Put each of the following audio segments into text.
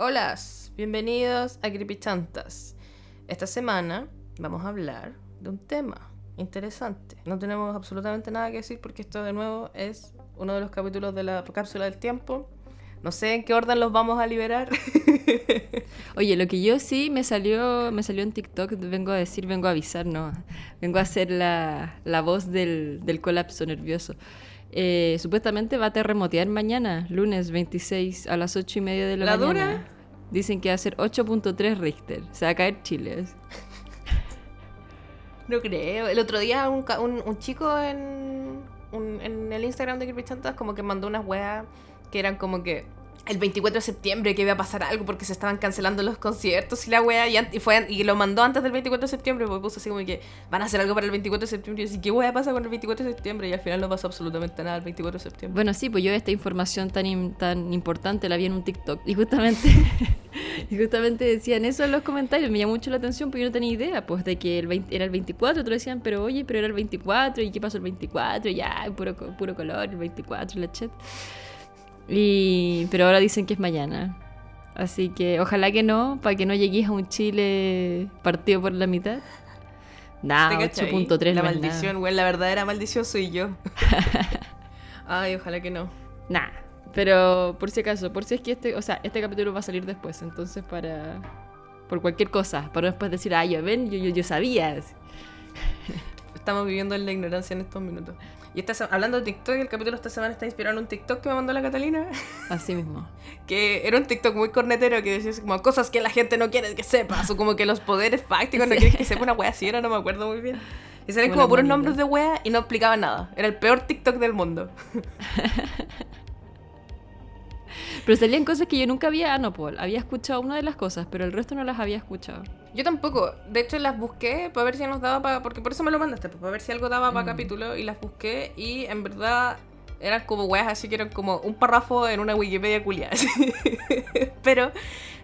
Hola, bienvenidos a Chantas. Esta semana vamos a hablar de un tema interesante. No tenemos absolutamente nada que decir porque esto de nuevo es uno de los capítulos de la cápsula del tiempo. No sé en qué orden los vamos a liberar. Oye, lo que yo sí me salió, me salió en TikTok, vengo a decir, vengo a avisar, no. Vengo a hacer la, la voz del, del colapso nervioso. Eh, supuestamente va a terremotear mañana, lunes 26 a las 8 y media de la, ¿La Dura? Dicen que va a ser 8.3 Richter. Se va a caer Chile. No creo. El otro día un, un, chico en, en el Instagram de Creepy Chantas como que mandó unas weas que eran como que el 24 de septiembre que iba a pasar algo porque se estaban cancelando los conciertos y la wea y, fue, y lo mandó antes del 24 de septiembre porque puso así como que van a hacer algo para el 24 de septiembre y yo así, ¿qué wea pasa con el 24 de septiembre? Y al final no pasó absolutamente nada el 24 de septiembre. Bueno, sí, pues yo esta información tan, tan importante la vi en un TikTok y justamente, y justamente decían eso en los comentarios, me llamó mucho la atención porque yo no tenía idea pues de que el era el 24, otros decían, pero oye, pero era el 24 y qué pasó el 24, ya, puro, puro color, el 24, la chat. Y, pero ahora dicen que es mañana. Así que ojalá que no, para que no llegues a un Chile partido por la mitad. Nah, 8.3 La maldición, güey, la verdadera maldición soy yo. Ay, ojalá que no. Nah, pero por si acaso, por si es que este, o sea, este capítulo va a salir después, entonces para por cualquier cosa, para después decir, ay, yo ven, yo, yo, yo sabía. Estamos viviendo en la ignorancia en estos minutos. Y esta, hablando de TikTok, el capítulo de esta semana está inspirado en un TikTok que me mandó la Catalina. Así mismo. que era un TikTok muy cornetero que decía como cosas que la gente no quiere que sepas, o como que los poderes fácticos no quieren que sepa una wea así, era, no me acuerdo muy bien. Y salían como puros nombres de wea y no explicaban nada. Era el peor TikTok del mundo. Pero salían cosas que yo nunca había, ah, no, Paul, había escuchado una de las cosas, pero el resto no las había escuchado. Yo tampoco. De hecho, las busqué para ver si nos daba para. Porque por eso me lo mandaste, pues, para ver si algo daba para mm. capítulo. Y las busqué y en verdad eran como weas así que eran como un párrafo en una Wikipedia culiada. Pero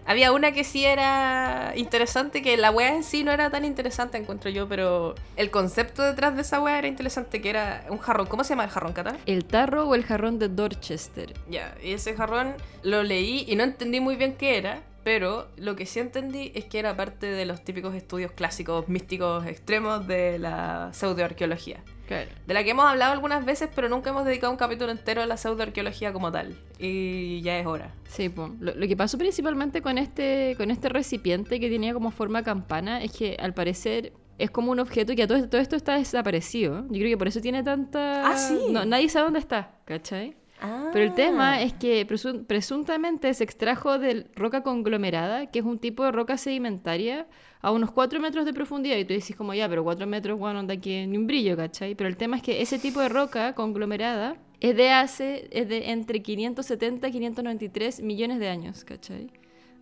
había una que sí era interesante, que la wea en sí no era tan interesante, encuentro yo, pero el concepto detrás de esa wea era interesante, que era un jarrón. ¿Cómo se llama el jarrón, Cata? El tarro o el jarrón de Dorchester. Ya, y ese jarrón lo leí y no entendí muy bien qué era. Pero lo que sí entendí es que era parte de los típicos estudios clásicos, místicos, extremos de la pseudoarqueología. De la que hemos hablado algunas veces, pero nunca hemos dedicado un capítulo entero a la pseudoarqueología como tal. Y ya es hora. Sí, pues. Lo, que pasó principalmente con este, con este recipiente que tenía como forma campana es que al parecer es como un objeto que todo, todo esto está desaparecido. Yo creo que por eso tiene tanta. Ah, sí. nadie sabe dónde está, ¿cachai? Pero el tema ah. es que presuntamente se extrajo de roca conglomerada, que es un tipo de roca sedimentaria a unos 4 metros de profundidad. Y tú dices como, ya, pero 4 metros, bueno, de aquí ni un brillo, ¿cachai? Pero el tema es que ese tipo de roca conglomerada es de hace, es de entre 570 y 593 millones de años, ¿cachai?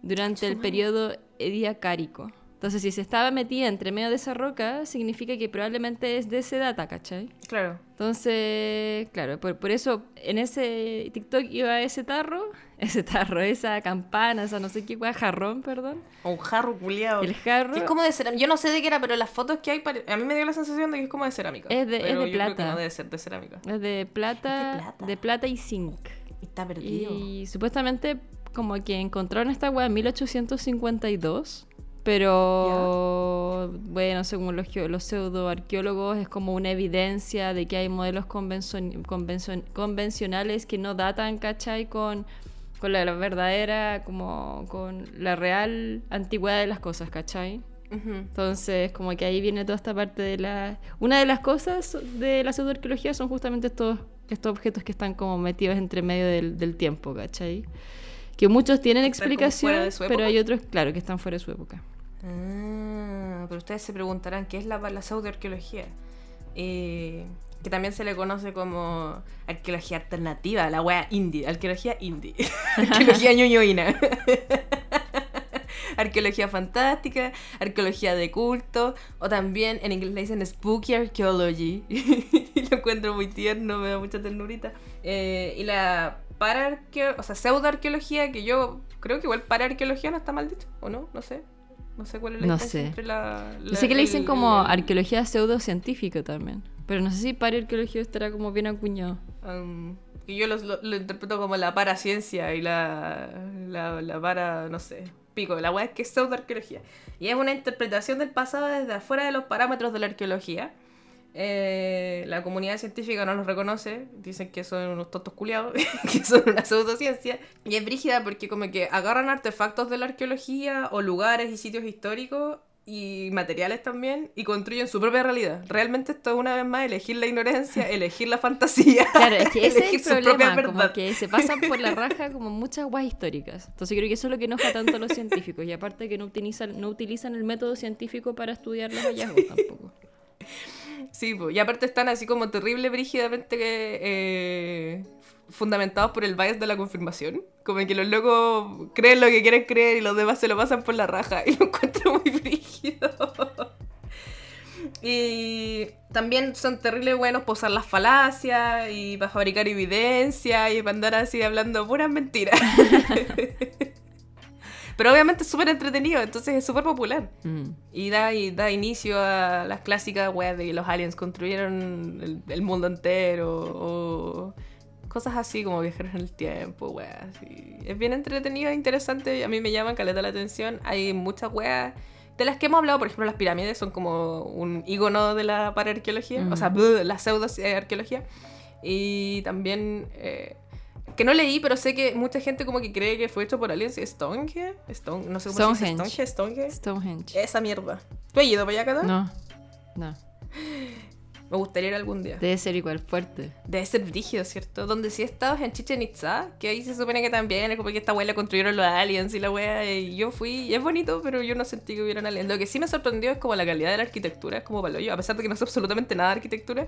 Durante el periodo ediacárico. Entonces, si se estaba metida entre medio de esa roca, significa que probablemente es de ese data, ¿cachai? Claro. Entonces, claro, por, eso en ese TikTok iba ese tarro, ese tarro, esa campana, esa no sé qué, jarrón, perdón. O un jarro culiado. El jarro. es como de cerámica. Yo no sé de qué era, pero las fotos que hay, a mí me dio la sensación de que es como de cerámica. Es de, es de plata. no debe ser de cerámica. Es de plata, de plata, y zinc. está perdido. Y supuestamente, como que encontraron esta weá en 1852 pero bueno, según los, los pseudoarqueólogos es como una evidencia de que hay modelos convencionales que no datan, ¿cachai? Con, con la, verdadera, como con la real antigüedad de las cosas, ¿cachai? Entonces, como que ahí viene toda esta parte de la... Una de las cosas de la pseudoarqueología son justamente estos, estos objetos que están como metidos entre medio del, del tiempo, ¿cachai? Que muchos tienen explicación, pero hay otros, claro, que están fuera de su época. Ah, pero ustedes se preguntarán qué es la, la pseudoarqueología. Eh, que también se le conoce como arqueología alternativa, la wea indie, arqueología indie, arqueología ñoñoína, arqueología fantástica, arqueología de culto, o también en inglés le dicen spooky archaeology, lo encuentro muy tierno, me da mucha ternurita. Eh, y la para o sea, pseudoarqueología, que yo creo que igual para arqueología no está mal dicho, ¿o no? No sé. No sé cuál es la no sé. entre la, Yo sé que le dicen como arqueología pseudocientífica también. Pero no sé si para arqueología estará como bien acuñado. Um, que yo lo, lo, interpreto como la paraciencia y la, la, la para, no sé, pico. La weá es que es pseudoarqueología. Y es una interpretación del pasado desde afuera de los parámetros de la arqueología. Eh, la comunidad científica no los reconoce, dicen que son unos tontos culiados, que son una pseudociencia. Y es brígida porque como que agarran artefactos de la arqueología o lugares y sitios históricos y materiales también y construyen su propia realidad. Realmente esto es una vez más elegir la ignorancia, elegir la fantasía. Claro, es que ese es el problema, como que se pasan por la raja como muchas guas históricas. Entonces creo que eso es lo que enoja tanto a los científicos y aparte que no utilizan, no utilizan el método científico para estudiar los hallazgos tampoco. Sí, y aparte están así como terrible, brígidamente eh, fundamentados por el bias de la confirmación. Como que los locos creen lo que quieren creer y los demás se lo pasan por la raja. Y lo encuentro muy brígido. Y también son terribles buenos para usar las falacias y para fabricar evidencia y para andar así hablando puras mentiras. Pero obviamente es súper entretenido, entonces es súper popular. Mm. Y, da, y da inicio a las clásicas web de que los aliens construyeron el, mundo entero o cosas así como viajar en el tiempo, weas. Es bien entretenido e interesante. A mí me llaman caleta la atención. Hay muchas weas de las que hemos hablado. Por ejemplo, las pirámides son como un ícono de la paraarqueología, o sea, mm. la pseudo arqueología. Y también eh, que no leí, pero sé que mucha gente como que cree que fue hecho por aliens. Stonehenge, Stone, no sé cómo se dice. Stonehenge, Stonehenge. Esa mierda. ¿Tú has ido para allá, Cata? No, no. Me gustaría ir algún día. Debe ser igual fuerte. Debe ser brígido, ¿cierto? Donde sí he estado en Chichen Itza, que ahí se supone que también es como que esta abuela construyeron los aliens y la wea, y yo fui, y es bonito, pero yo no sentí que hubieran aliens. Lo que sí me sorprendió es como la calidad de la arquitectura, es como palo yo, a pesar de que no sé absolutamente nada de arquitectura.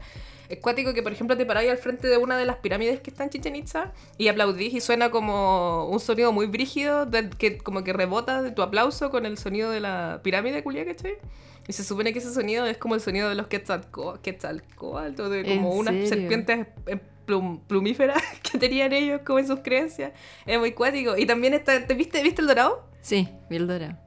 Es cuático que, por ejemplo, te paráis al frente de una de las pirámides que está en Chichen Itza y aplaudís y suena como un sonido muy brígido, que como que rebota de tu aplauso con el sonido de la pirámide, culia, ¿cachai? Y se supone que ese sonido es como el sonido de los Quetzalcoatl, o de como unas serpientes plumíferas que tenían ellos como en sus creencias. Es muy cuático. Y también está, ¿te viste, viste el dorado? Sí, vi el dorado.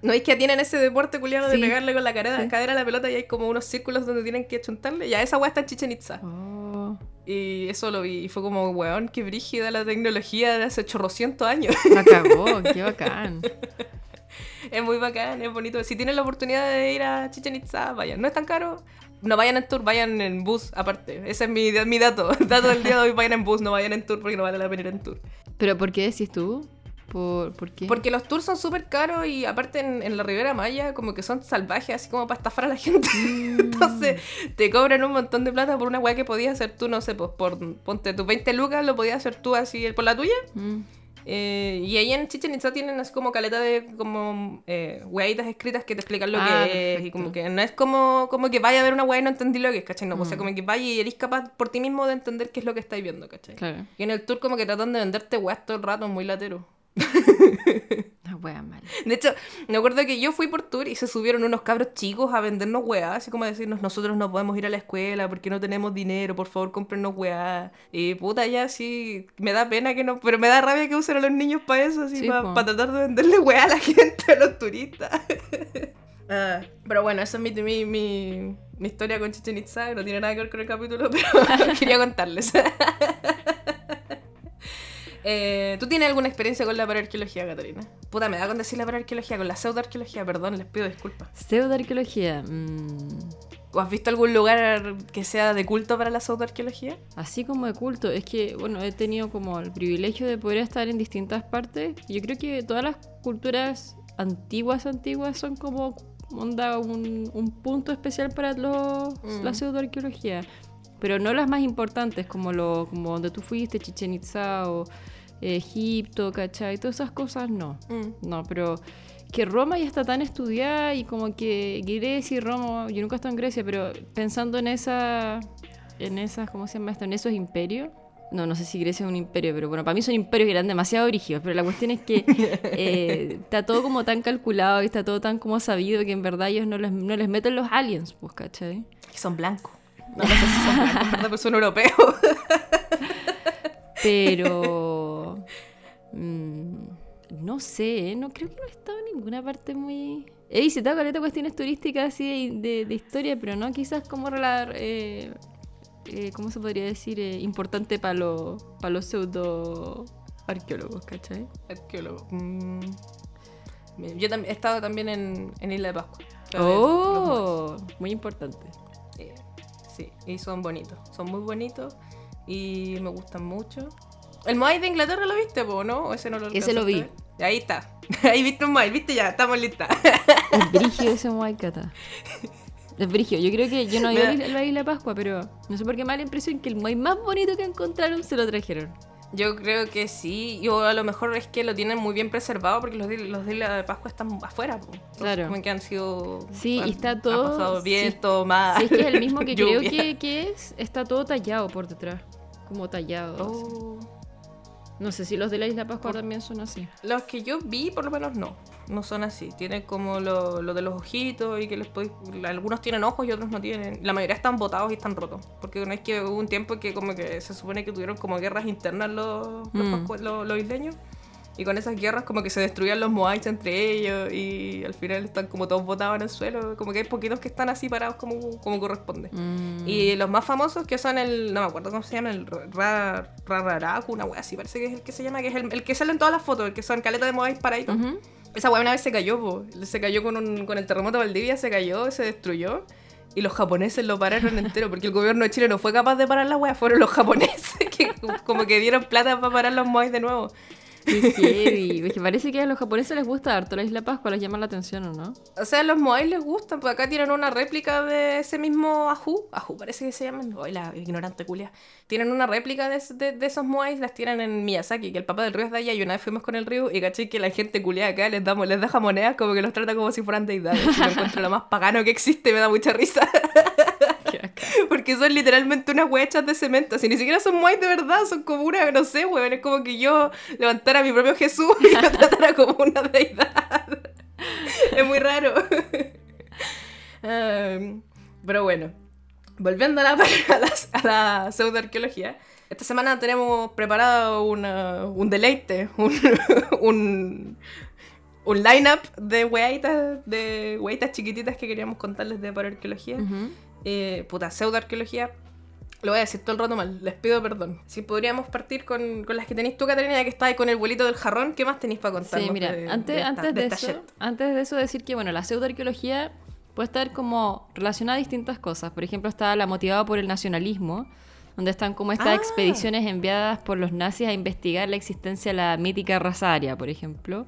¿No es que tienen ese deporte culiado de pegarle con la cadera, cadera a la pelota y hay como unos círculos donde tienen que chuntarle? Ya, esa weá está en Chichen Itza. Oh. Y eso lo vi y fue como, weón, qué brígida la tecnología de hace chorrocientos años. La cagó, qué bacán. es muy bacán, es bonito. Si tienen la oportunidad de ir a Chichen Itza, vayan. No es tan caro. No vayan en tour, vayan en bus aparte. Ese es mi, mi dato. dato del día de hoy, vayan en bus, no vayan en tour porque no vale la pena ir en tour. ¿Pero por qué decís tú? ¿Por, ¿Por, qué? Porque los tours son súper caros y aparte en, la Ribera Maya como que son salvajes, así como para estafar a la gente. Mm. Entonces te cobran un montón de plata por una weá que podías hacer tú, no sé, pues por ponte tus 20 lucas, lo podías hacer tú así por la tuya. Mm. Eh, y ahí en Chichen Itza tienen así como caleta de como eh, escritas que te explican lo ah, que es. Y como que no es como, como que vaya a ver una wea y no entendí lo que es, ¿cachai? No, o sea, mm. como que vaya y eres capaz por ti mismo de entender qué es lo que estáis viendo, ¿cachai? Y en el tour como que tratan de venderte weas todo el rato, muy latero. De hecho, me acuerdo que yo fui por tour y se subieron unos cabros chicos a vendernos weas, así como decirnos, nosotros no podemos ir a la escuela porque no tenemos dinero, por favor, cómprenos weas. Y puta, ya sí, me da pena que no, pero me da rabia que usen a los niños para eso, así, para tratar de venderle weas a la gente, a los turistas. Ah, pero bueno, esa es mi, mi, mi, mi historia con Chichen Itza, no tiene nada que ver con el capítulo, pero quería contarles. Eh, ¿Tú tienes alguna experiencia con la paraarqueología, Catalina? Puta, me da con decir la paraarqueología, con la pseudoarqueología, perdón, les pido disculpas. Pseudoarqueología. Mmm... ¿O has visto algún lugar que sea de culto para la pseudoarqueología? Así como de culto, es que, bueno, he tenido como el privilegio de poder estar en distintas partes. Yo creo que todas las culturas antiguas, antiguas son como onda, un, un punto especial para los, la mm. pseudoarqueología. Pero no las más importantes, como, lo, como donde tú fuiste, Chichen Itza o Egipto, ¿cachai? Todas esas cosas no. Mm. No, pero que Roma ya está tan estudiada y como que Grecia y Roma, yo nunca he estado en Grecia, pero pensando en esa, en esas, ¿cómo se llama esto? En esos imperios. No, no sé si Grecia es un imperio, pero bueno, para mí son imperios que eran demasiado rígidos, pero la cuestión es que eh, está todo como tan calculado y está todo tan como sabido que en verdad ellos no les, no les meten los aliens, pues, ¿cachai? Que son blancos. No, no sé si son blancos, son europeos. pero Mm, no sé, no creo que no he estado en ninguna parte muy... He visitado caleta cuestiones turísticas así de, de, historia, pero no quizás como relar, eh, eh, ¿cómo se podría decir? Eh, importante para los los pseudo arqueólogos, ¿cachai? Arqueólogos. Mm. Yo he estado también en, en Isla de Pascua. Oh, muy importante. sí, y son bonitos. Son muy bonitos y me gustan mucho. ¿El Moai de Inglaterra lo viste, no? ¿O ese no lo Ese lo vi. Ahí está. Ahí viste un Moai, viste ya, estamos listas. Es brigio ese Moai, Cata. Es brigio. Yo creo que yo no he ido a la isla Pascua, pero no sé por qué me da la impresión que el Moai más bonito que encontraron se lo trajeron. Yo creo que sí. Yo a lo mejor es que lo tienen muy bien preservado porque los de, los de la Pascua están afuera. Claro. Como que han sido. Sí, y está todo. Ha pasado viento, más. Sí, es que es el mismo que creo que, que, es. Está todo tallado por detrás. Como tallado. Oh. No sé si los de la Isla Pascua también son así. Los que yo vi, por lo menos no. No son así. Tienen como lo, lo de los ojitos y que les podéis. Algunos tienen ojos y otros no tienen. La mayoría están botados y están rotos. Porque no es que hubo un tiempo que como que se supone que tuvieron como guerras internas los, los, mm. los isleños. Y con esas guerras como que se destruían los moais entre ellos y al final están como todos botados en el suelo. Como que hay poquitos que están así parados como, como corresponde. Mm. Y los más famosos que son el, no me acuerdo cómo se llama, el Rararaku, una wea así, parece que es el que se llama, que es el, que sale en todas las fotos, el que son caletas de moais paraditos. Esa wea una vez se cayó, po. se cayó con, un, con el terremoto de Valdivia, se cayó, se destruyó. Y los japoneses lo pararon entero, porque el gobierno de Chile no fue capaz de parar la wea, fueron los japoneses que como que dieron plata para parar los moais de nuevo. Qué parece que a los japoneses les gusta harto la Isla Pascua, les llama la atención, ¿o no? O sea, a los Moai les gustan, pues acá tienen una réplica de ese mismo Ajú. Ajú parece que se llaman. Hoy la ignorante culia. Tienen una réplica de, de, esos Moai, las tienen en Miyazaki, que el papá del río es de allá. Y una vez fuimos con el río y caché que la gente culia acá les damos, les deja monedas como que los trata como si fueran deidades. Yo encuentro lo más pagano que existe, me da mucha risa. Porque son literalmente unas huechas de cemento. Si ni siquiera son muy de verdad, son como una, no sé, weón. Es como que yo levantara mi propio Jesús y lo tratara como una deidad. es muy raro. pero bueno, volviendo a la, a la, a pseudoarqueología. Esta semana tenemos preparado un deleite, un, un, un line-up de weitas, de chiquititas que queríamos contarles de paraarqueología eh, puta, pseudoarqueología. Lo voy a decir todo el rato mal, les pido perdón. Si podríamos partir con, con las que tenéis tú, Caterina, ya que estáis con el vuelito del jarrón, ¿qué más tenéis para contar? Sí, mira, antes, antes, de eso, antes de eso decir que, bueno, la pseudoarqueología puede estar como relacionada a distintas cosas. Por ejemplo, está la motivada por el nacionalismo, donde están como estas ah. expediciones enviadas por los nazis a investigar la existencia de la mítica raza aria, por ejemplo.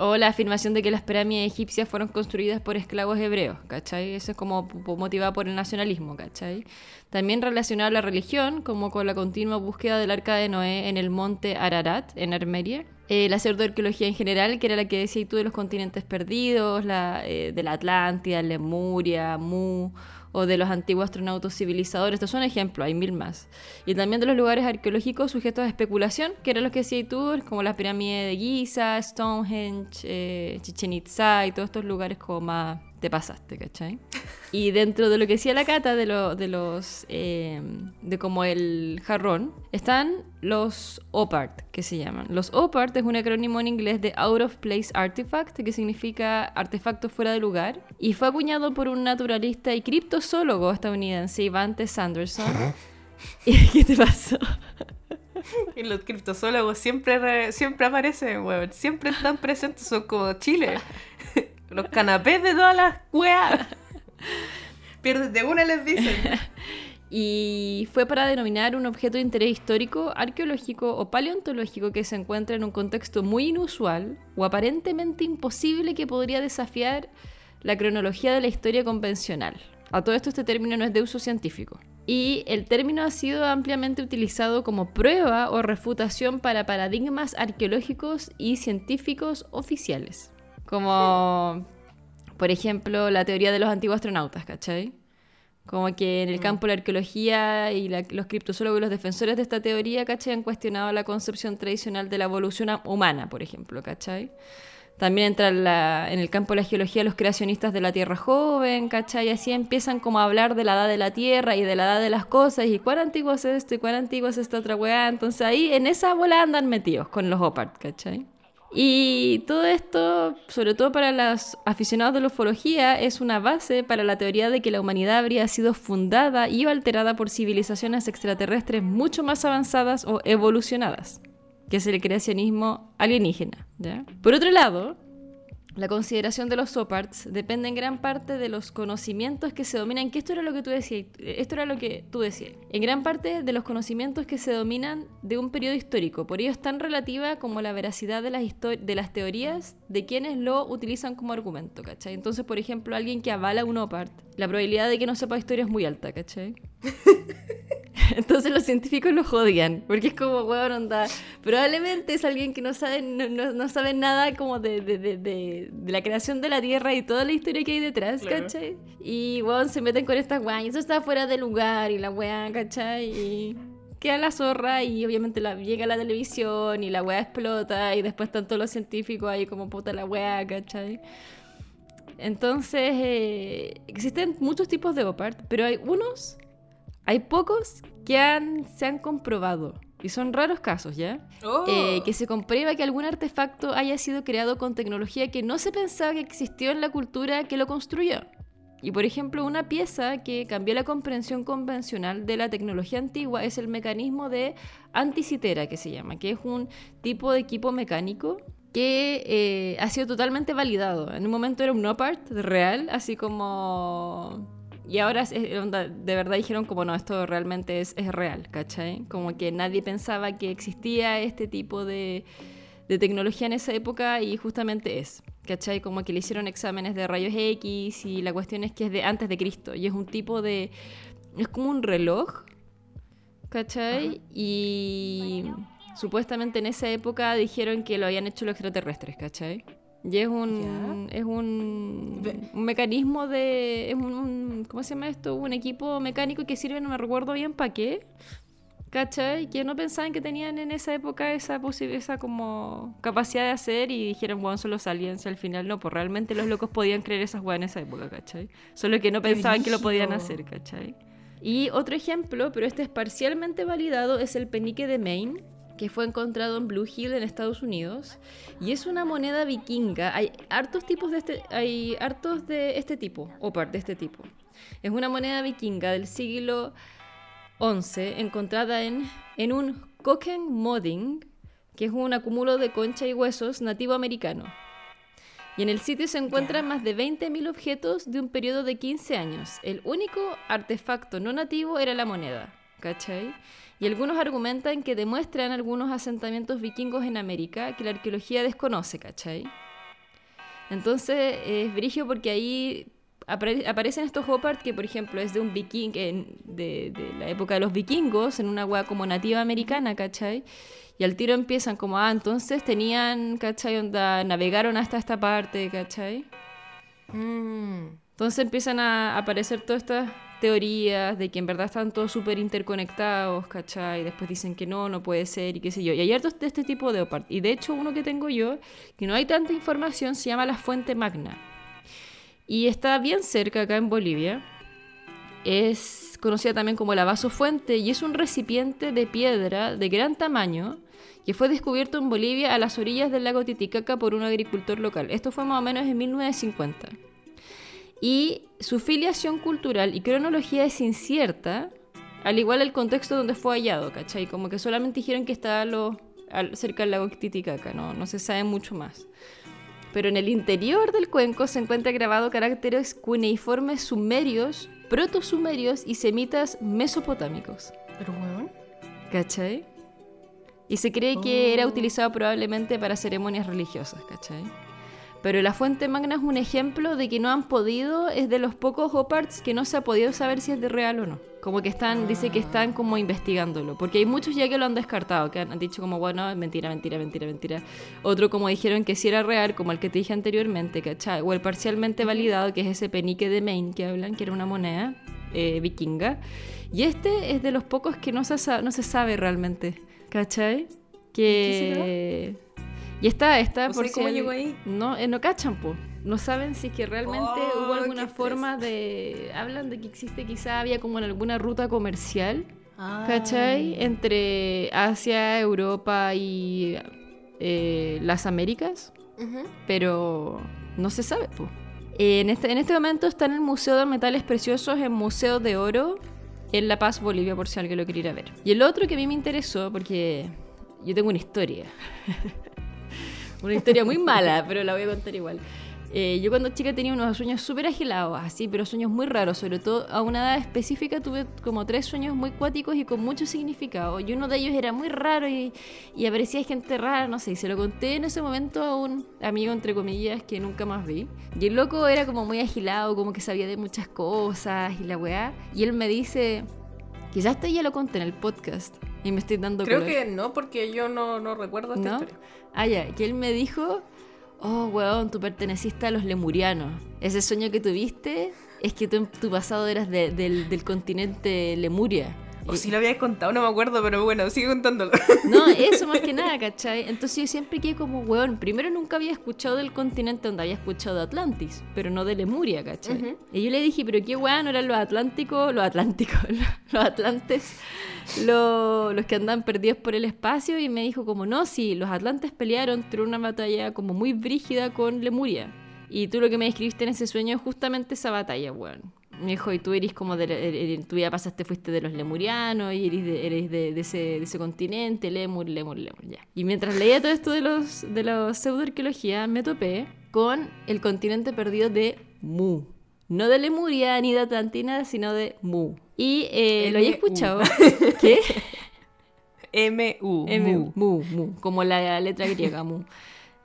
O la afirmación de que las pirámides egipcias fueron construidas por esclavos hebreos, ¿cachai? Eso es como motivado por el nacionalismo, ¿cachai? También relacionado a la religión, como con la continua búsqueda del arca de Noé en el monte Ararat, en Armeria. Eh, la pseudoarqueología en general, que era la que decía tú de los continentes perdidos, la, eh, de la Atlántida, Lemuria, Mu o de los antiguos astronautas civilizadores. Estos son ejemplos, hay mil más. Y también de los lugares arqueológicos sujetos a especulación, que eran los que decía tú, como la pirámide de Giza, Stonehenge, eh, Chichen Itza y todos estos lugares como más te pasaste, ¿cachai? Y dentro de lo que decía la cata de, lo, de los. Eh, de como el jarrón, están los OPART, que se llaman. Los OPART es un acrónimo en inglés de Out of Place Artifact, que significa artefacto fuera de lugar, y fue acuñado por un naturalista y criptozoólogo estadounidense, Ivante Sanderson. ¿Y qué te pasó? Y los criptozoólogos siempre, siempre aparecen, weón. Siempre están presentes, son como Chile. Los canapés de todas las weas. Pierdes de una, les dicen. y fue para denominar un objeto de interés histórico, arqueológico o paleontológico que se encuentra en un contexto muy inusual o aparentemente imposible que podría desafiar la cronología de la historia convencional. A todo esto este término no es de uso científico. Y el término ha sido ampliamente utilizado como prueba o refutación para paradigmas arqueológicos y científicos oficiales. Como, por ejemplo, la teoría de los antiguos astronautas, ¿cachai? Como que en el mm. campo de la arqueología y los criptozoólogos y los defensores de esta teoría, ¿cachai? Han cuestionado la concepción tradicional de la evolución humana, por ejemplo, ¿cachai? También entra en el campo de la geología los creacionistas de la Tierra joven, ¿cachai? Y así empiezan como a hablar de la edad de la Tierra y de la edad de las cosas y cuán antiguo es esto y cuán antiguo es esta otra weá. Entonces ahí en esa bola andan metidos con los OPART, ¿cachai? Y todo esto, sobre todo para los aficionados de la ufología, es una base para la teoría de que la humanidad habría sido fundada y alterada por civilizaciones extraterrestres mucho más avanzadas o evolucionadas, que es el creacionismo alienígena. Por otro lado, la consideración de los SOPARTs depende en gran parte de los conocimientos que se dominan, que esto era lo que tú decías, esto era lo que tú decías, en gran parte de los conocimientos que se dominan de un periodo histórico, por ello es tan relativa como la veracidad de las, de las teorías de quienes lo utilizan como argumento, ¿cachai? Entonces, por ejemplo, alguien que avala un OPART, la probabilidad de que no sepa historia es muy alta, ¿cachai? Entonces los científicos lo jodían, porque es como, weón, onda. Probablemente es alguien que no sabe, no, sabe nada como de, de, de, de, la creación de la Tierra y toda la historia que hay detrás, ¿cachai? Y, weón, se meten con estas weas, y eso está fuera de lugar, y la wea, ¿cachai? Y queda la zorra, y obviamente la, llega la televisión, y la wea explota, y después están todos los científicos ahí como puta la wea, ¿cachai? Entonces, eh, existen muchos tipos de OPART, pero hay unos hay pocos que han, se han comprobado, y son raros casos, ¿ya? Oh. Eh, que se comprueba que algún artefacto haya sido creado con tecnología que no se pensaba que existió en la cultura que lo construyó. Y por ejemplo, una pieza que cambió la comprensión convencional de la tecnología antigua es el mecanismo de anticitera, que se llama, que es un tipo de equipo mecánico que eh, ha sido totalmente validado. En un momento era un no part real, así como y ahora de verdad dijeron como no, esto realmente es, es, real, ¿cachai? Como que nadie pensaba que existía este tipo de, de, tecnología en esa época y justamente es, ¿cachai? Como que le hicieron exámenes de rayos X y la cuestión es que es de antes de Cristo y es un tipo de... es como un reloj, ¿cachai? Y supuestamente en esa época dijeron que lo habían hecho los extraterrestres, ¿cachai? Y es un, es un, un, mecanismo de. Es un, ¿Cómo se llama esto? Un equipo mecánico que sirve, no me recuerdo bien para qué. ¿Cachai? Que no pensaban que tenían en esa época esa esa como capacidad de hacer y dijeron, bueno, son los aliens. al final no, pues realmente los locos podían creer esas weas en esa época, ¿cachai? Solo que no pensaban que lo podían hacer, ¿cachai? Y otro ejemplo, pero este es parcialmente validado, es el penique de Maine que fue encontrado en Blue Hill en Estados Unidos y es una moneda vikinga. Hay hartos tipos de este, hay hartos de este tipo o parte de este tipo. Es una moneda vikinga del siglo XI encontrada en, en un Koken Modding, que es un acúmulo de concha y huesos nativo americano. Y en el sitio se encuentran más de 20.000 objetos de un periodo de 15 años. El único artefacto no nativo era la moneda, ¿cachai? Y algunos argumentan que demuestran algunos asentamientos vikingos en América que la arqueología desconoce, ¿cachai? Entonces es brigio porque ahí aparecen estos Hopart que, por ejemplo, es de un viking, de, la época de los vikingos, en una hueá como nativa americana, ¿cachai? Y al tiro empiezan como, ah, entonces tenían, ¿cachai? Onda, navegaron hasta esta parte, ¿cachai? Mm. Entonces empiezan a aparecer todas estas teorías de que en verdad están todos súper interconectados, ¿cachai? Y después dicen que no, no puede ser y qué sé yo. Y hay hartos de este tipo de OPART. Y de hecho uno que tengo yo, que no hay tanta información, se llama la Fuente Magna. Y está bien cerca acá en Bolivia. Es conocida también como la Vaso Fuente y es un recipiente de piedra de gran tamaño que fue descubierto en Bolivia a las orillas del lago Titicaca por un agricultor local. Esto fue más o menos en 1950 y su filiación cultural y cronología es incierta, al igual el contexto donde fue hallado, ¿cachai? Como que solamente dijeron que estaba lo, cerca del lago Titicaca, ¿no? no se sabe mucho más. Pero en el interior del cuenco se encuentra grabado caracteres cuneiformes sumerios, protosumerios y semitas mesopotámicos. Pero bueno. ¿Cachai? Y se cree que era oh. utilizado probablemente para ceremonias religiosas, ¿cachai? Pero la fuente magna es un ejemplo de que no han podido, es de los pocos OPARTs que no se ha podido saber si es de real o no. Como que están, dice que están como investigándolo. Porque hay muchos ya que lo han descartado, que han dicho como, bueno, mentira, mentira, mentira, mentira. Otro como dijeron que sí era real, como el que te dije anteriormente, ¿cachai? O el parcialmente validado, que es ese penique de Maine que hablan, que era una moneda eh, vikinga. Y este es de los pocos que no se, no se sabe realmente, ¿cachai? Que... Y está, está por cómo llegó ahí. No, eh, no cachan, po. No saben si es que realmente hubo oh, alguna forma de. Hablan de que existe, quizá había como en alguna ruta comercial, ah. ¿cachai? Entre Asia, Europa y eh, las Américas, pero no se sabe. En, este, en este momento está en el Museo de Metales Preciosos, en Museo de Oro, en La Paz, Bolivia, por si alguien lo quiere ir a ver. Y el otro que a mí me interesó, porque yo tengo una historia. una historia muy mala, pero la voy a contar igual. Eh, yo cuando chica tenía unos sueños súper agilados, así, pero sueños muy raros. Sobre todo a una edad específica tuve como tres sueños muy cuáticos y con mucho significado. Y uno de ellos era muy raro y, y aparecía gente rara, no sé. Y se lo conté en ese momento a un amigo, entre comillas, que nunca más vi. Y el loco era como muy agilado, como que sabía de muchas cosas y la weá. Y él me dice, quizás hasta ya lo conté en el podcast. Y me estoy dando Creo que no, porque yo no, no recuerdo esta historia. Ah, ya, que él me dijo oh, weón, tú perteneciste a los lemurianos. Ese sueño que tuviste es que tú tu pasado eras del, continente Lemuria. O si lo habías contado, no me acuerdo, pero bueno, sigue contándolo. No, eso más que nada, ¿cachai? Entonces yo siempre quedé como, weón, primero nunca había escuchado del continente donde había escuchado de Atlantis, pero no de Lemuria, ¿cachai? Y yo le dije, pero qué weón, eran los atlánticos, los atlánticos, los atlantes, los, los que andan perdidos por el espacio, y me dijo como, no, sí, los atlantes pelearon, tuvieron una batalla como muy brígida con Lemuria. Y tú lo que me describiste en ese sueño es justamente esa batalla, weón. Me dijo, y tú eres como de, tú ya pasaste, fuiste de los lemurianos y eres de, eres de, ese, de ese continente, lemur, lemur, lemur, ya. Y mientras leía todo esto de los de la pseudoarqueología, me topé con el continente perdido de Mu. No de Lemuria ni de Atlantina, sino de Mu. Y eh, lo había escuchado. ¿Qué? M-U. M-U. Mu, Mu. Como la letra griega, Mu.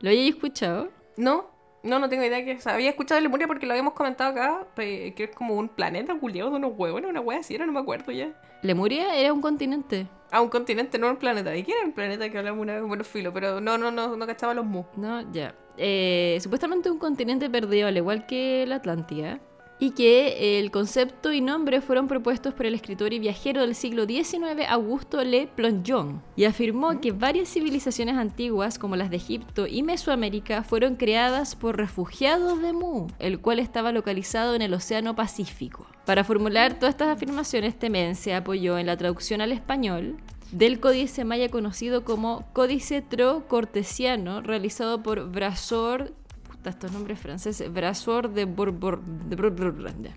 ¿Lo había escuchado? No. No, no tengo idea que había escuchado de Lemuria porque lo habíamos comentado acá, que es como un planeta culiado de unos huevos, una hueá así, era, no me acuerdo ya. Lemuria era un continente. Ah, un continente, no un planeta. ¿Y qué era el planeta que hablamos una vez? Bueno, filo, pero no, no, no, no cachaba los mu. No, ya. Eh, supuestamente un continente perdido, al igual que la Atlántida y que el concepto y nombre fueron propuestos por el escritor y viajero del siglo XIX Augusto Le Plongeon, y afirmó que varias civilizaciones antiguas, como las de Egipto y Mesoamérica, fueron creadas por refugiados de Mu, el cual estaba localizado en el Océano Pacífico. Para formular todas estas afirmaciones, Temen se apoyó en la traducción al español del códice maya conocido como Códice Tro-Cortesiano, realizado por Brasor estos nombres franceses, Brasor de de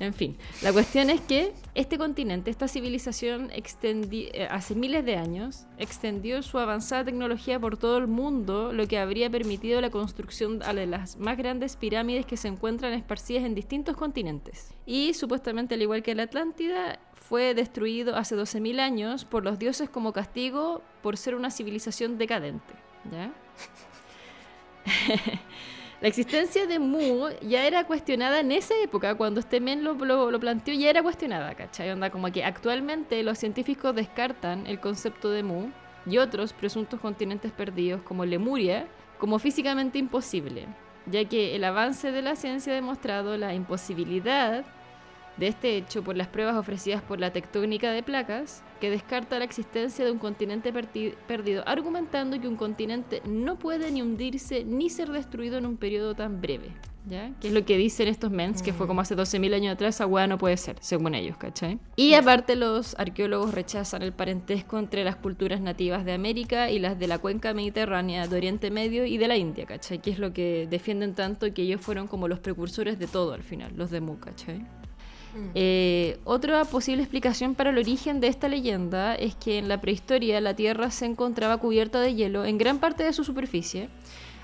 En fin, la cuestión es que este continente, esta civilización eh, hace miles de años, extendió su avanzada tecnología por todo el mundo, lo que habría permitido la construcción de las más grandes pirámides que se encuentran esparcidas en distintos continentes. Y supuestamente, al igual que la Atlántida, fue destruido hace 12.000 años por los dioses como castigo por ser una civilización decadente. ¿Ya? La existencia de Mu ya era cuestionada en esa época, cuando este men lo, planteó, ya era cuestionada, ¿cachai? Onda, como que actualmente los científicos descartan el concepto de Mu y otros presuntos continentes perdidos, como Lemuria, como físicamente imposible, ya que el avance de la ciencia ha demostrado la imposibilidad de este hecho por las pruebas ofrecidas por la tectónica de placas, que descarta la existencia de un continente perdido, argumentando que un continente no puede ni hundirse ni ser destruido en un periodo tan breve. ¿Ya? Que es lo que dicen estos mens, que fue como hace 12.000 años atrás, esa hueá no puede ser, según ellos, ¿cachai? Y aparte los arqueólogos rechazan el parentesco entre las culturas nativas de América y las de la cuenca mediterránea, de Oriente Medio y de la India, ¿cachai? Que es lo que defienden tanto que ellos fueron como los precursores de todo al final, los de Mu, ¿cachai? Mm. Eh, otra posible explicación para el origen de esta leyenda es que en la prehistoria la Tierra se encontraba cubierta de hielo en gran parte de su superficie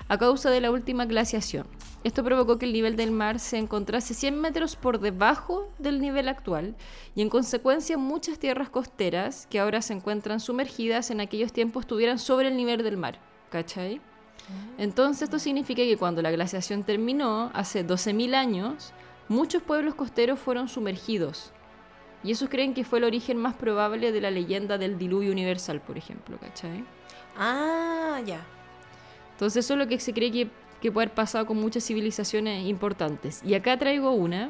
a causa de la última glaciación. Esto provocó que el nivel del mar se encontrase 100 metros por debajo del nivel actual y en consecuencia muchas tierras costeras que ahora se encuentran sumergidas en aquellos tiempos estuvieran sobre el nivel del mar. ¿Cachai? Ah. Entonces esto significa que cuando la glaciación terminó, hace 12.000 años, Muchos pueblos costeros fueron sumergidos, y esos creen que fue el origen más probable de la leyenda del diluvio universal, por ejemplo, ¿cachai? Ah, ya. Entonces eso es lo que se cree que, que puede haber pasado con muchas civilizaciones importantes. Y acá traigo una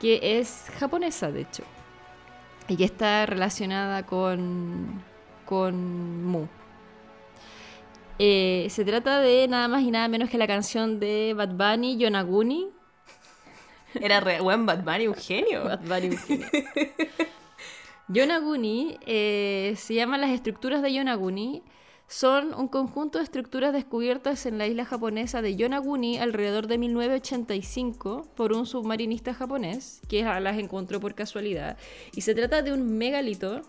que es japonesa, de hecho, y que está relacionada con, con Mu. Eh, se trata de nada más y nada menos que la canción de Bad Bunny, Yonaguni, era re buen Bad Bunny, un genio. Bunny, un genio. Yonaguni, eh, se llaman las estructuras de Yonaguni, son un conjunto de estructuras descubiertas en la isla japonesa de Yonaguni alrededor de 1985 por un submarinista japonés que las encontró por casualidad. Y se trata de un megalito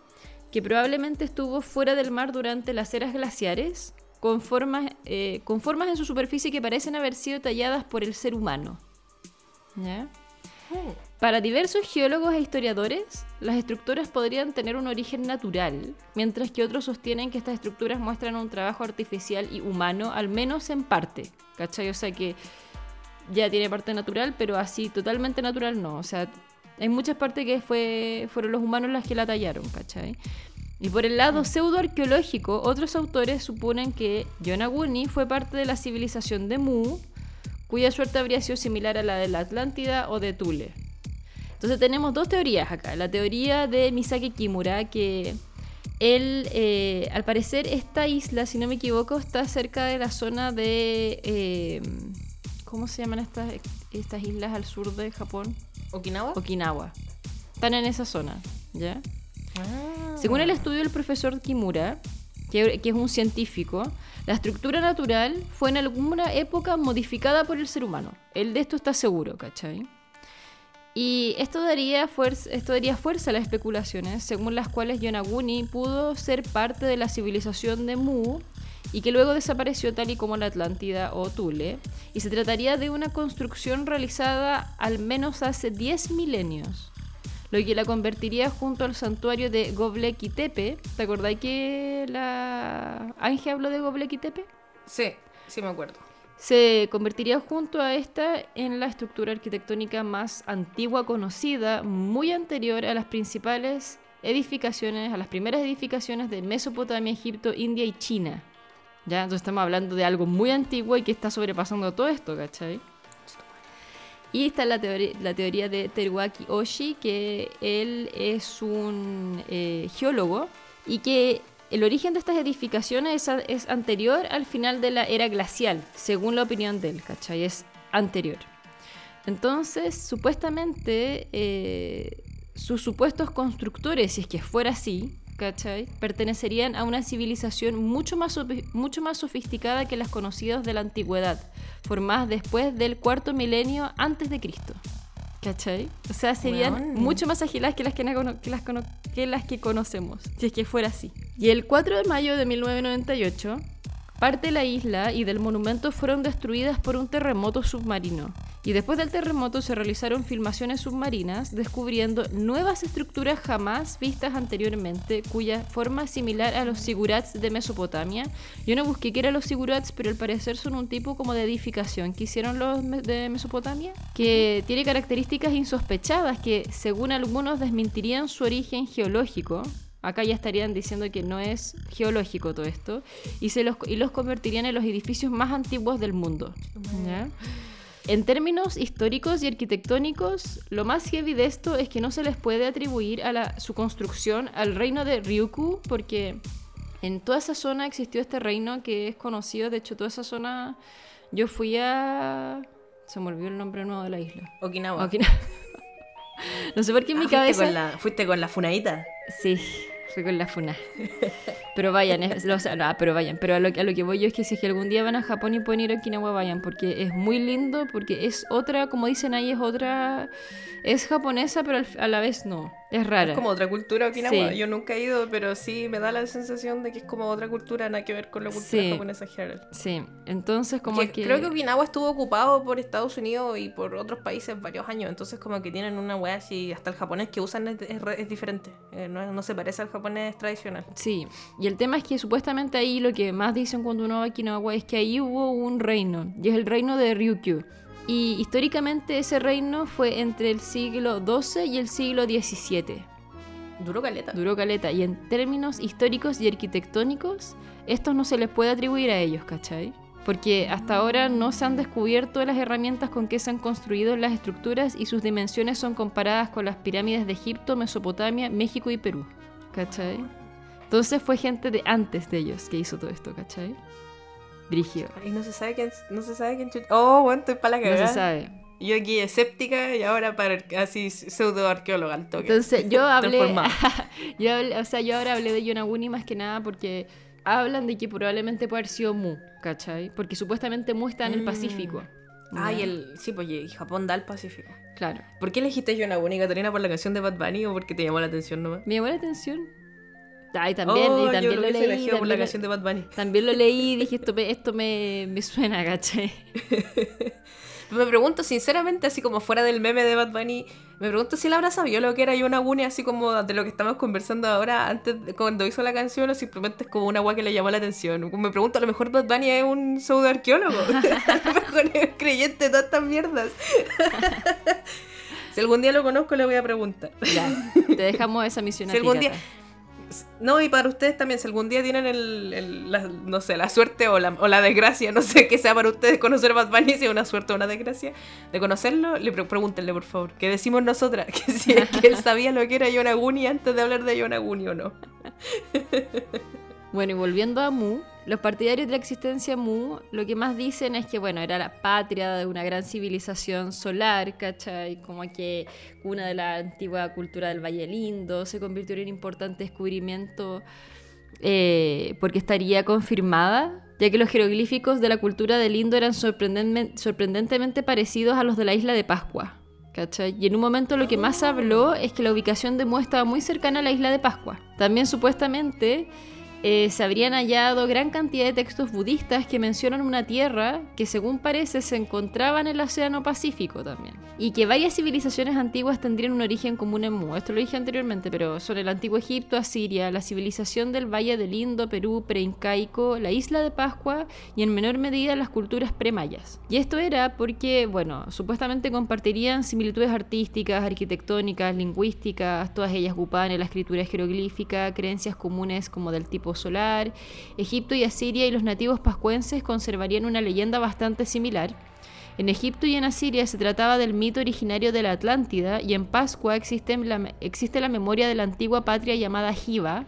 que probablemente estuvo fuera del mar durante las eras glaciares, con formas, eh, con formas en su superficie que parecen haber sido talladas por el ser humano. ¿Ya? Para diversos geólogos e historiadores, las estructuras podrían tener un origen natural, mientras que otros sostienen que estas estructuras muestran un trabajo artificial y humano, al menos en parte. ¿Cachai? O sea que ya tiene parte natural, pero así totalmente natural no. O sea, hay muchas partes que fue, fueron los humanos las que la tallaron, ¿cachai? Y por el lado pseudoarqueológico, otros autores suponen que Yonaguni fue parte de la civilización de Mu, cuya suerte habría sido similar a la de la Atlántida o de Tule. Entonces tenemos dos teorías acá. La teoría de Misaki Kimura, que él, eh, al parecer, esta isla, si no me equivoco, está cerca de la zona de... Eh, ¿Cómo se llaman estas, estas islas al sur de Japón? ¿Okinawa? Okinawa. Están en esa zona, ¿ya? Ah. Según el estudio del profesor Kimura, que, es un científico, la estructura natural fue en alguna época modificada por el ser humano. Él de esto está seguro, ¿cachai? Y esto daría, fuerza, esto daría fuerza a las especulaciones, según las cuales Yonaguni pudo ser parte de la civilización de Mu y que luego desapareció tal y como la Atlántida o Tule, y se trataría de una construcción realizada al menos hace 10 milenios, lo que la convertiría junto al santuario de Göbekli Tepe. ¿Te acordáis que la Ángel habló de Göbekli Tepe? Sí, sí me acuerdo se convertiría junto a esta en la estructura arquitectónica más antigua conocida, muy anterior a las principales edificaciones, a las primeras edificaciones de Mesopotamia, Egipto, India y China. ¿Ya? Entonces estamos hablando de algo muy antiguo y que está sobrepasando todo esto, ¿cachai? Y está la, teoría, la teoría de Teruaki Oshi, que él es un eh, geólogo y que el origen de estas edificaciones es, anterior al final de la era glacial, según la opinión de él, ¿cachai? Es anterior. Entonces, supuestamente, eh, sus supuestos constructores, si es que fuera así, ¿cachai? Pertenecerían a una civilización mucho más, mucho más sofisticada que las conocidas de la antigüedad, formadas después del cuarto milenio antes de Cristo. ¿Cachai? O sea, serían mucho más ágiles que las que, las, que las que conocemos, si es que fuera así. Y el 4 de mayo de 1998, parte de la isla y del monumento fueron destruidas por un terremoto submarino. Y después del terremoto se realizaron filmaciones submarinas descubriendo nuevas estructuras jamás vistas anteriormente, cuya forma es similar a los sigurats de Mesopotamia. Yo no busqué qué eran los sigurats, pero al parecer son un tipo como de edificación que hicieron los de Mesopotamia, que tiene características insospechadas que, según algunos, desmentirían su origen geológico, Acá ya estarían diciendo que no es geológico todo esto. Y, se los, y los convertirían en los edificios más antiguos del mundo. En términos históricos y arquitectónicos, lo más heavy de esto es que no se les puede atribuir a su construcción al reino de Ryukyu, porque en toda esa zona existió este reino que es conocido. De hecho, toda esa zona. Yo fui a. Se me olvidó el nombre nuevo de la isla. Okinawa. no sé por qué en mi ah, cabeza. Fuiste con la, fuiste con la funadita. Sí. Con la funa. Pero vayan, o sea, no, pero vayan. Pero a lo, a lo, que voy yo es que si es que algún día van a Japón y pueden ir a Okinawa, vayan. Porque es muy lindo, porque es otra, como dicen ahí, es otra. Es japonesa, pero a la vez no. Es rara. Es como otra cultura Okinawa. Yo nunca he ido, pero sí me da la sensación de que es como otra cultura, nada que ver con la cultura japonesa general. Sí, entonces como que, Creo que Okinawa estuvo ocupado por Estados Unidos y por otros países varios años, entonces como que tienen una wea así, hasta el japonés que usan es, diferente, eh, no, se parece al japonés tradicional. Sí, y el tema es que supuestamente ahí lo que más dicen cuando uno va a Okinawa es que ahí hubo un reino, y es el reino de Ryukyu. Y históricamente ese reino fue entre el siglo XII y el siglo XVII. Duró caleta. Duró caleta. Y en términos históricos y arquitectónicos, esto no se les puede atribuir a ellos, ¿cachai? Porque hasta ahora no se han descubierto las herramientas con que se han construido las estructuras y sus dimensiones son comparadas con las pirámides de Egipto, Mesopotamia, México y Perú. ¿Cachai? Entonces fue gente de antes de ellos que hizo todo esto, ¿cachai? Brigio. Y no se sabe quién. No se sabe quién. Oh, bueno, estoy para la cagada. No se sabe. Yo aquí escéptica y ahora para así pseudo arqueóloga al toque. Entonces yo hablé, yo o sea, yo ahora hablé de Yonaguni más que nada porque hablan de que probablemente puede haber sido Mu, ¿cachai? Porque supuestamente Mu está en el Mm. Ah, y el. Sí, pues y Japón da el Pacífico. Claro. ¿Por qué elegiste Yonaguni, Catalina, por la canción de Bad Bunny o porque te llamó la atención nomás? Me llamó la atención. Ay, también, Oh, y yo también lo lo, hubiese leí. elegido por la También, lo- canción de Bad Bunny. también lo leí y dije, esto me, esto me, me suena, ¿cachai? Me pregunto, sinceramente, así como fuera del meme de Bad Bunny, me pregunto si él habrá sabido lo que era Yonaguni, así como de lo que estamos conversando ahora, antes, de- cuando hizo la canción, o simplemente es como una agua que le llamó la atención. Me pregunto, a lo mejor Bad Bunny es un pseudo arqueólogo. a lo mejor es creyente de todas estas mierdas. si algún día lo conozco, le voy a preguntar. Ya, te dejamos esa misión Si algún día-. No, y para ustedes también, si algún día tienen el, no sé, la suerte o la, o la desgracia, no sé qué sea para ustedes conocer Bad Bunny, si es una suerte o una desgracia, de conocerlo, le pre- pregúntenle por favor, que decimos nosotras, que si que él sabía lo que era Yonaguni antes de hablar de Yonaguni o no. Bueno, y volviendo a Mu, los partidarios de la existencia Mu lo que más dicen es que, bueno, era la patria de una gran civilización solar, ¿cachai? Como que una de la antigua cultura del Valle Lindo se convirtió en un importante descubrimiento eh, porque estaría confirmada, ya que los jeroglíficos de la cultura del Indo eran sorprendentemente, parecidos a los de la isla de Pascua. ¿Cachai? Y en un momento lo que más habló es que la ubicación de Mu estaba muy cercana a la isla de Pascua. También supuestamente eh, se habrían hallado gran cantidad de textos budistas que mencionan una tierra que según parece se encontraba en el Océano Pacífico también. Y que varias civilizaciones antiguas tendrían un origen común en Mu. Esto lo dije anteriormente, pero son el antiguo Egipto, Asiria, la civilización del Valle del Indo, Perú, preincaico, la isla de Pascua y en menor medida las culturas premayas. Y esto era porque, bueno, supuestamente compartirían similitudes artísticas, arquitectónicas, lingüísticas, todas ellas ocupaban en la escritura jeroglífica, creencias comunes como del tipo solar. Egipto y Asiria y los nativos pascuenses conservarían una leyenda bastante similar. En Egipto y en Asiria se trataba del mito originario de la Atlántida y en Pascua existe la, existe la memoria de la antigua patria llamada Jiva,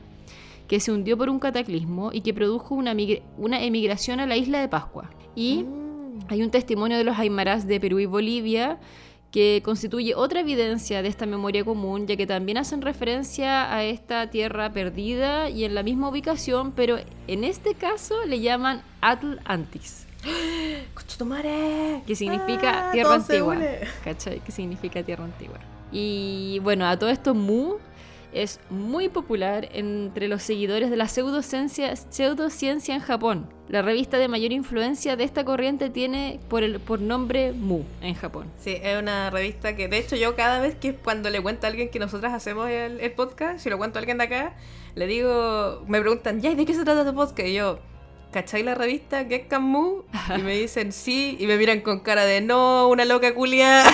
que se hundió por un cataclismo y que produjo una, una emigración a la isla de Pascua. Y hay un testimonio de los aymarás de Perú y Bolivia que constituye otra evidencia de esta memoria común, ya que también hacen referencia a esta tierra perdida y en la misma ubicación, pero en este caso le llaman Atlantis, que significa Ah, tierra antigua. ¿Cachai? Que significa tierra antigua. Y bueno, a todo esto Mu es muy popular entre los seguidores de la pseudociencia, pseudociencia en Japón. La revista de mayor influencia de esta corriente tiene por, el, por nombre Mu en Japón. Sí, es una revista que, de hecho, yo cada vez que cuando le cuento a alguien que nosotras hacemos el, el podcast, si lo cuento a alguien de acá, le digo, me preguntan, ¿ya? ¿y de qué se trata tu podcast? Y yo, ¿cachai la revista Gekkan Mu? Y me dicen, sí, y me miran con cara de, no, una loca culia.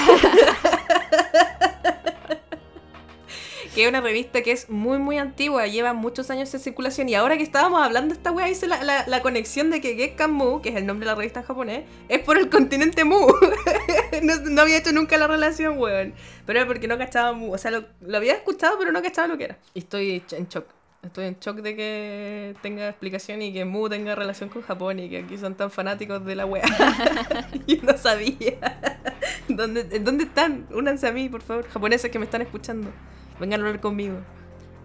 que es una revista que es muy, muy antigua, lleva muchos años en circulación. Y ahora que estábamos hablando de esta wea, hice la, la, la conexión de que Gekkan Mu, que es el nombre de la revista en japonés, es por el continente Mu. no, había hecho nunca la relación, weón. Pero era porque no cachaba Mu. O sea, lo, lo había escuchado, pero no cachaba lo que era. Y estoy en shock. Estoy en shock de que tenga explicación y que Mu tenga relación con Japón y que aquí son tan fanáticos de la wea. Yo no sabía. ¿Dónde, ¿Dónde están? Únanse a mí, por favor. Japoneses que me están escuchando. Vengan a hablar conmigo.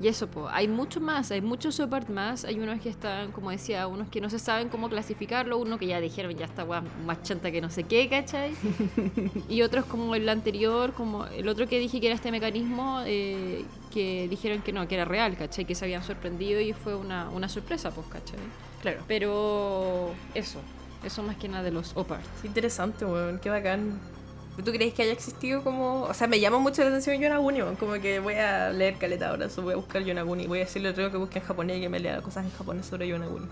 Y eso, po, hay mucho más, hay muchos support más. Hay unos que están, como decía, unos que no se saben cómo clasificarlo, uno que ya dijeron ya está weá, más chanta que no sé qué, ¿cachai? y otros como el anterior, como el otro que dije que era este mecanismo, eh, que dijeron que no, que era real, ¿cachai? Que se habían sorprendido y fue una, una sorpresa, pues, ¿cachai? Claro. Pero eso, eso más que nada de los OPART. Interesante, weón. Qué bacán. ¿Tú crees que haya existido como.? O sea, me llama mucho la atención Yonaguni. Como que voy a leer caleta ahora, voy a buscar Yonaguni. Voy a decirle al otro que busque en japonés y que me lea cosas en japonés sobre Yonaguni.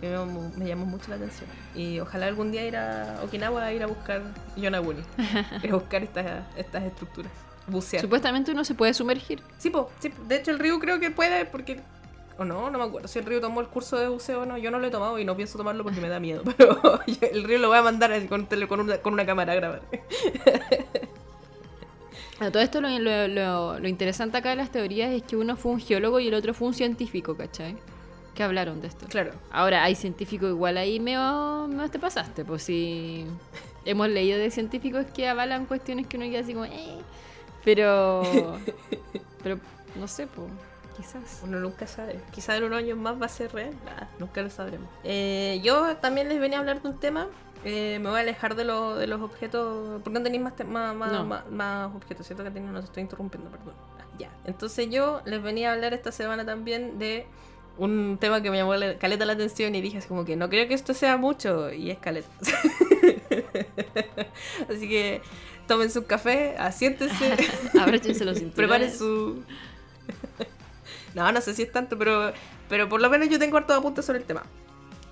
Me, me llama mucho la atención. Y ojalá algún día ir a Okinawa a ir a buscar Yonaguni. a buscar estas, estas estructuras. Bucear. Supuestamente uno se puede sumergir. Sí, po, sí, po. de hecho el río creo que puede porque... O no, no me acuerdo si el río tomó el curso de buceo o no. Yo no lo he tomado y no pienso tomarlo porque me da miedo. Pero el río lo voy a mandar con, con, una, con una cámara a grabar. A todo esto lo, lo- lo- lo interesante acá de las teorías es que uno fue un geólogo y el otro fue un científico, ¿cachai? Que hablaron de esto. Claro. Ahora, hay científicos igual ahí me, me te pasaste, pues si hemos leído de científicos que avalan cuestiones que uno queda así como, eh. Pero, pero no sé, pues. Quizás. Uno nunca sabe. Quizás en unos años más va a ser real. nunca lo sabremos. Eh, yo también les venía a hablar de un tema. Eh, me voy a alejar de, de los objetos. ¿Por qué no tenéis más, más, más, objetos? Siento que no estoy interrumpiendo, perdón. Ah, ya. Entonces yo les venía a hablar esta semana también de un tema que me llamó caleta la atención y dije así como que no creo que esto sea mucho y es caleta. así que tomen su café, asiéntense, abróchense los cinturones. Preparen su No, no sé si es tanto, pero pero por lo menos yo tengo harto apuntes sobre el tema,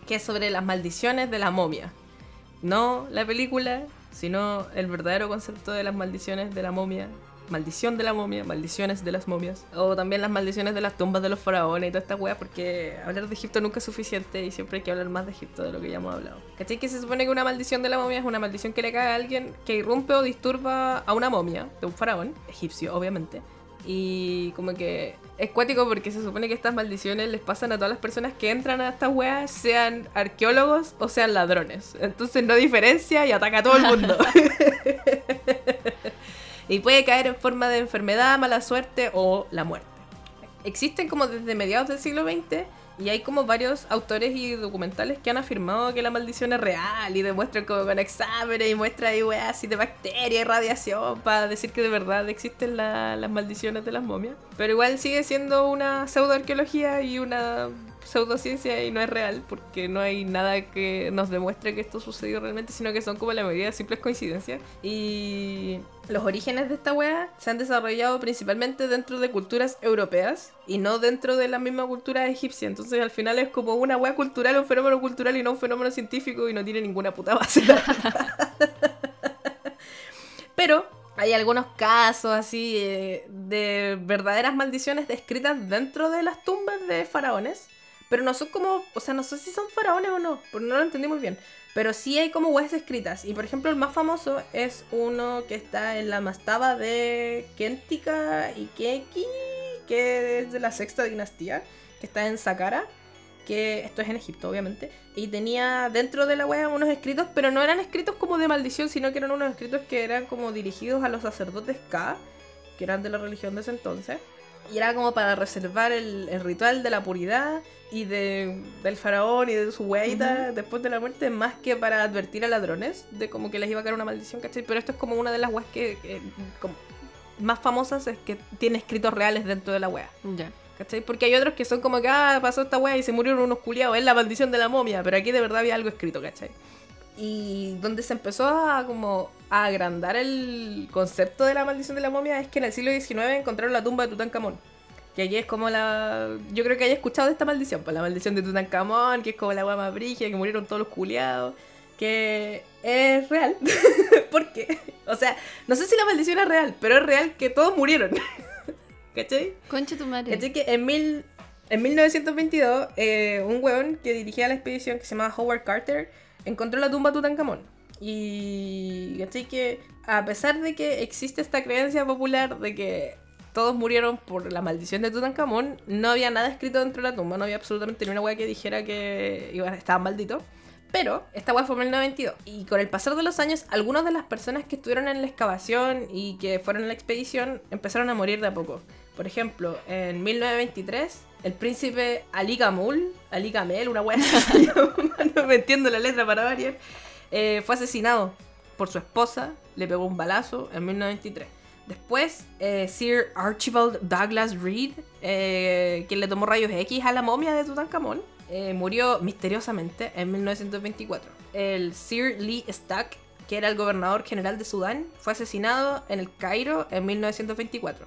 que es sobre las maldiciones de la momia. No la película, sino el verdadero concepto de las maldiciones de la momia maldición de la momia, maldiciones de las momias, o también las maldiciones de las tumbas de los faraones y toda esta wea, porque hablar de Egipto nunca es suficiente y siempre hay que hablar más de Egipto de lo que ya hemos hablado. ¿Cachai? Que se supone que una maldición de la momia es una maldición que le cae a alguien que irrumpe o disturba a una momia de un faraón, egipcio obviamente, y como que es cuático porque se supone que estas maldiciones les pasan a todas las personas que entran a estas weas, sean arqueólogos o sean ladrones. Entonces no diferencia y ataca a todo el mundo. y puede caer en forma de enfermedad, mala suerte o la muerte. Existen como desde mediados del siglo XX y hay como varios autores y documentales que han afirmado que la maldición es real y demuestran como con exámenes y ahí weas así de bacterias y radiación para decir que de verdad existen las maldiciones de las momias. Pero igual sigue siendo una pseudoarqueología y una pseudociencia y no es real porque no hay nada que nos demuestre que esto sucedió realmente, sino que son como la mayoría de simples coincidencias. Y los orígenes de esta wea se han desarrollado principalmente dentro de culturas europeas y no dentro de la misma cultura egipcia. Entonces al final es como una wea cultural, un fenómeno cultural y no un fenómeno científico y no tiene ninguna puta base. Pero hay algunos casos así eh, de verdaderas maldiciones descritas dentro de las tumbas de faraones pero no son como, o sea, no sé si son faraones o no, porque no lo entendí muy bien. Pero sí hay como weas escritas. Y por ejemplo, el más famoso es uno que está en la mastaba de Kentika y Keki, que es de la sexta dinastía, que está en Saqqara, que esto es en Egipto, obviamente. Y tenía dentro de la wea unos escritos, pero no eran escritos como de maldición, sino que eran unos escritos que eran como dirigidos a los sacerdotes Ka, que eran de la religión de ese entonces. Y era como para reservar el, el ritual de la puridad y de, del faraón y de su weita después de la muerte, más que para advertir a ladrones de como que les iba a caer una maldición, ¿cachai? Pero esto es como una de las weas que, como, más famosas es que tiene escritos reales dentro de la wea. Ya. ¿Cachai? Porque hay otros que son como que, ah, pasó esta wea y se murieron unos culiados, es la maldición de la momia, pero aquí de verdad había algo escrito, ¿cachai? Y donde se empezó a como a agrandar el concepto de la maldición de la momia es que en el siglo XIX encontraron la tumba de Tutankamón. Que allí es como la. Yo creo que haya escuchado de esta maldición, pues la maldición de Tutankamón, que es como la guama brigia, que murieron todos los culiados. Que es real. ¿Por qué? O sea, no sé si la maldición es real, pero es real que todos murieron. ¿Cachai? Concha tu madre. ¿Cachai? Que en, mil, en 1922, eh, un weón que dirigía la expedición, que se llamaba Howard Carter, encontró la tumba de Tutankamón. Y. ¿Cachai? Que a pesar de que existe esta creencia popular de que todos murieron por la maldición de Tutankamón, no había nada escrito dentro de la tumba, no había absolutamente ni una que dijera que iba, estaban malditos. Pero esta weá fue en el 92. Y con el pasar de los años, algunas de las personas que estuvieron en la excavación y que fueron en la expedición empezaron a morir de a poco. Por ejemplo, en 1923, el príncipe Ali Gamul, Ali Gamel, una weá, no entiendo la letra para variar, eh, fue asesinado por su esposa, le pegó un balazo en 1923. Después, eh, Sir Archibald Douglas Reed, eh, quien le tomó rayos X a la momia de Tutankamón, eh, murió misteriosamente en 1924. El Sir Lee Stack, que era el gobernador general de Sudán, fue asesinado en el Cairo en 1924.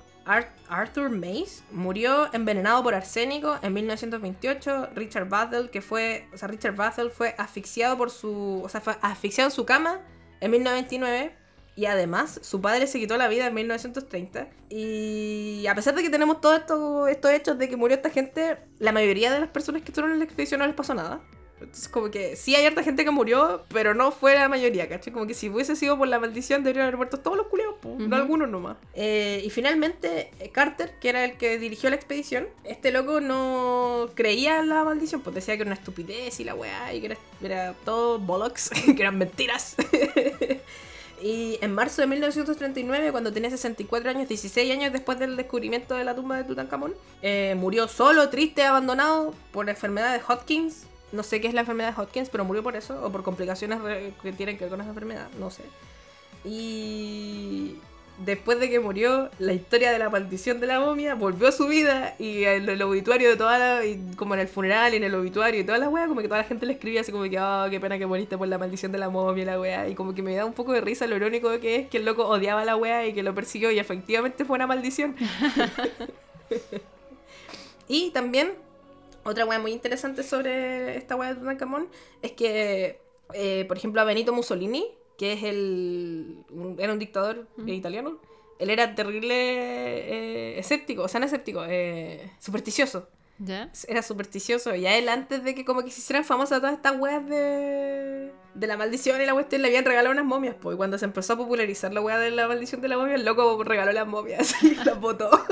Arthur Mace murió envenenado por arsénico en 1928. Richard Battle, que fue, o sea, Richard Battle fue asfixiado por su, o sea, en su cama en 1929 y además, su padre se quitó la vida en 1930. Y a pesar de que tenemos todos esto, estos hechos de que murió esta gente, la mayoría de las personas que estuvieron en la expedición no les pasó nada. Entonces, como que sí hay harta gente que murió, pero no fue la mayoría, ¿cachai? Como que si hubiese sido por la maldición, deberían haber muerto todos los culeos, no algunos nomás. Eh, y finalmente, eh, Carter, que era el que dirigió la expedición, este loco no creía en la maldición, pues decía que era una estupidez y la weá, y que era, era todo bollocks, que eran mentiras. Y en marzo de 1939, cuando tenía 64 años, 16 años después del descubrimiento de la tumba de Tutankamón, eh, murió solo, triste, abandonado por enfermedad de Hodgkins. No sé qué es la enfermedad de Hodgkins, pero murió por eso, o por complicaciones que tienen que ver con esa enfermedad, no sé. Y después de que murió, la historia de la maldición de la momia volvió a su vida y en el obituario de toda la, como en el funeral y en el obituario y todas las weas, como que toda la gente le escribía así como que, oh, qué pena que moriste por la maldición de la momia, la wea, y como que me da un poco de risa lo irónico que es que el loco odiaba a la wea y que lo persiguió y efectivamente fue una maldición. y también, otra wea muy interesante sobre esta wea de Tutankamón es que, eh, por ejemplo, a Benito Mussolini, que es el. era un dictador italiano. Él era terrible eh, escéptico, o sea, no escéptico, eh, supersticioso. ¿Ya? Era supersticioso. Y a él, antes de que como que se hicieran famosas todas estas weas de, de la maldición y la cuestión, le habían regalado unas momias. Pues cuando se empezó a popularizar la wea de la maldición de la momia, el loco regaló las momias y las botó.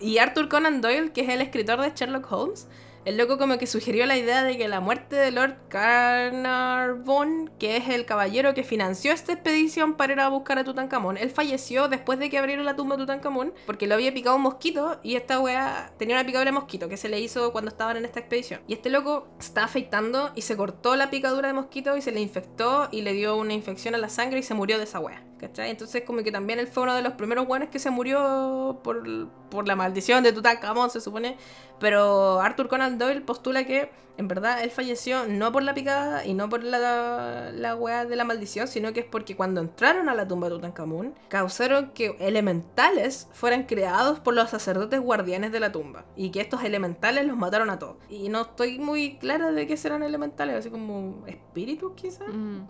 y Arthur Conan Doyle, que es el escritor de Sherlock Holmes, el loco como que sugirió la idea de que la muerte de Lord Carnarvon, que es el caballero que financió esta expedición para ir a buscar a Tutankamón, él falleció después de que abrieron la tumba de Tutankamón porque lo había picado un mosquito y esta wea tenía una picadura de mosquito que se le hizo cuando estaban en esta expedición. Y este loco estaba afeitando y se cortó la picadura de mosquito y se le infectó y le dio una infección a la sangre y se murió de esa wea. ¿Cachai? Entonces como que también él fue uno de los primeros buenos que se murió por, por la maldición de Tutankamón, se supone. Pero Arthur Conan Doyle postula que en verdad él falleció no por la picada y no por la, la weá de la maldición, sino que es porque cuando entraron a la tumba de Tutankamón, causaron que elementales fueran creados por los sacerdotes guardianes de la tumba. Y que estos elementales los mataron a todos. Y no estoy muy clara de qué serán elementales, así como espíritus quizás. Mm.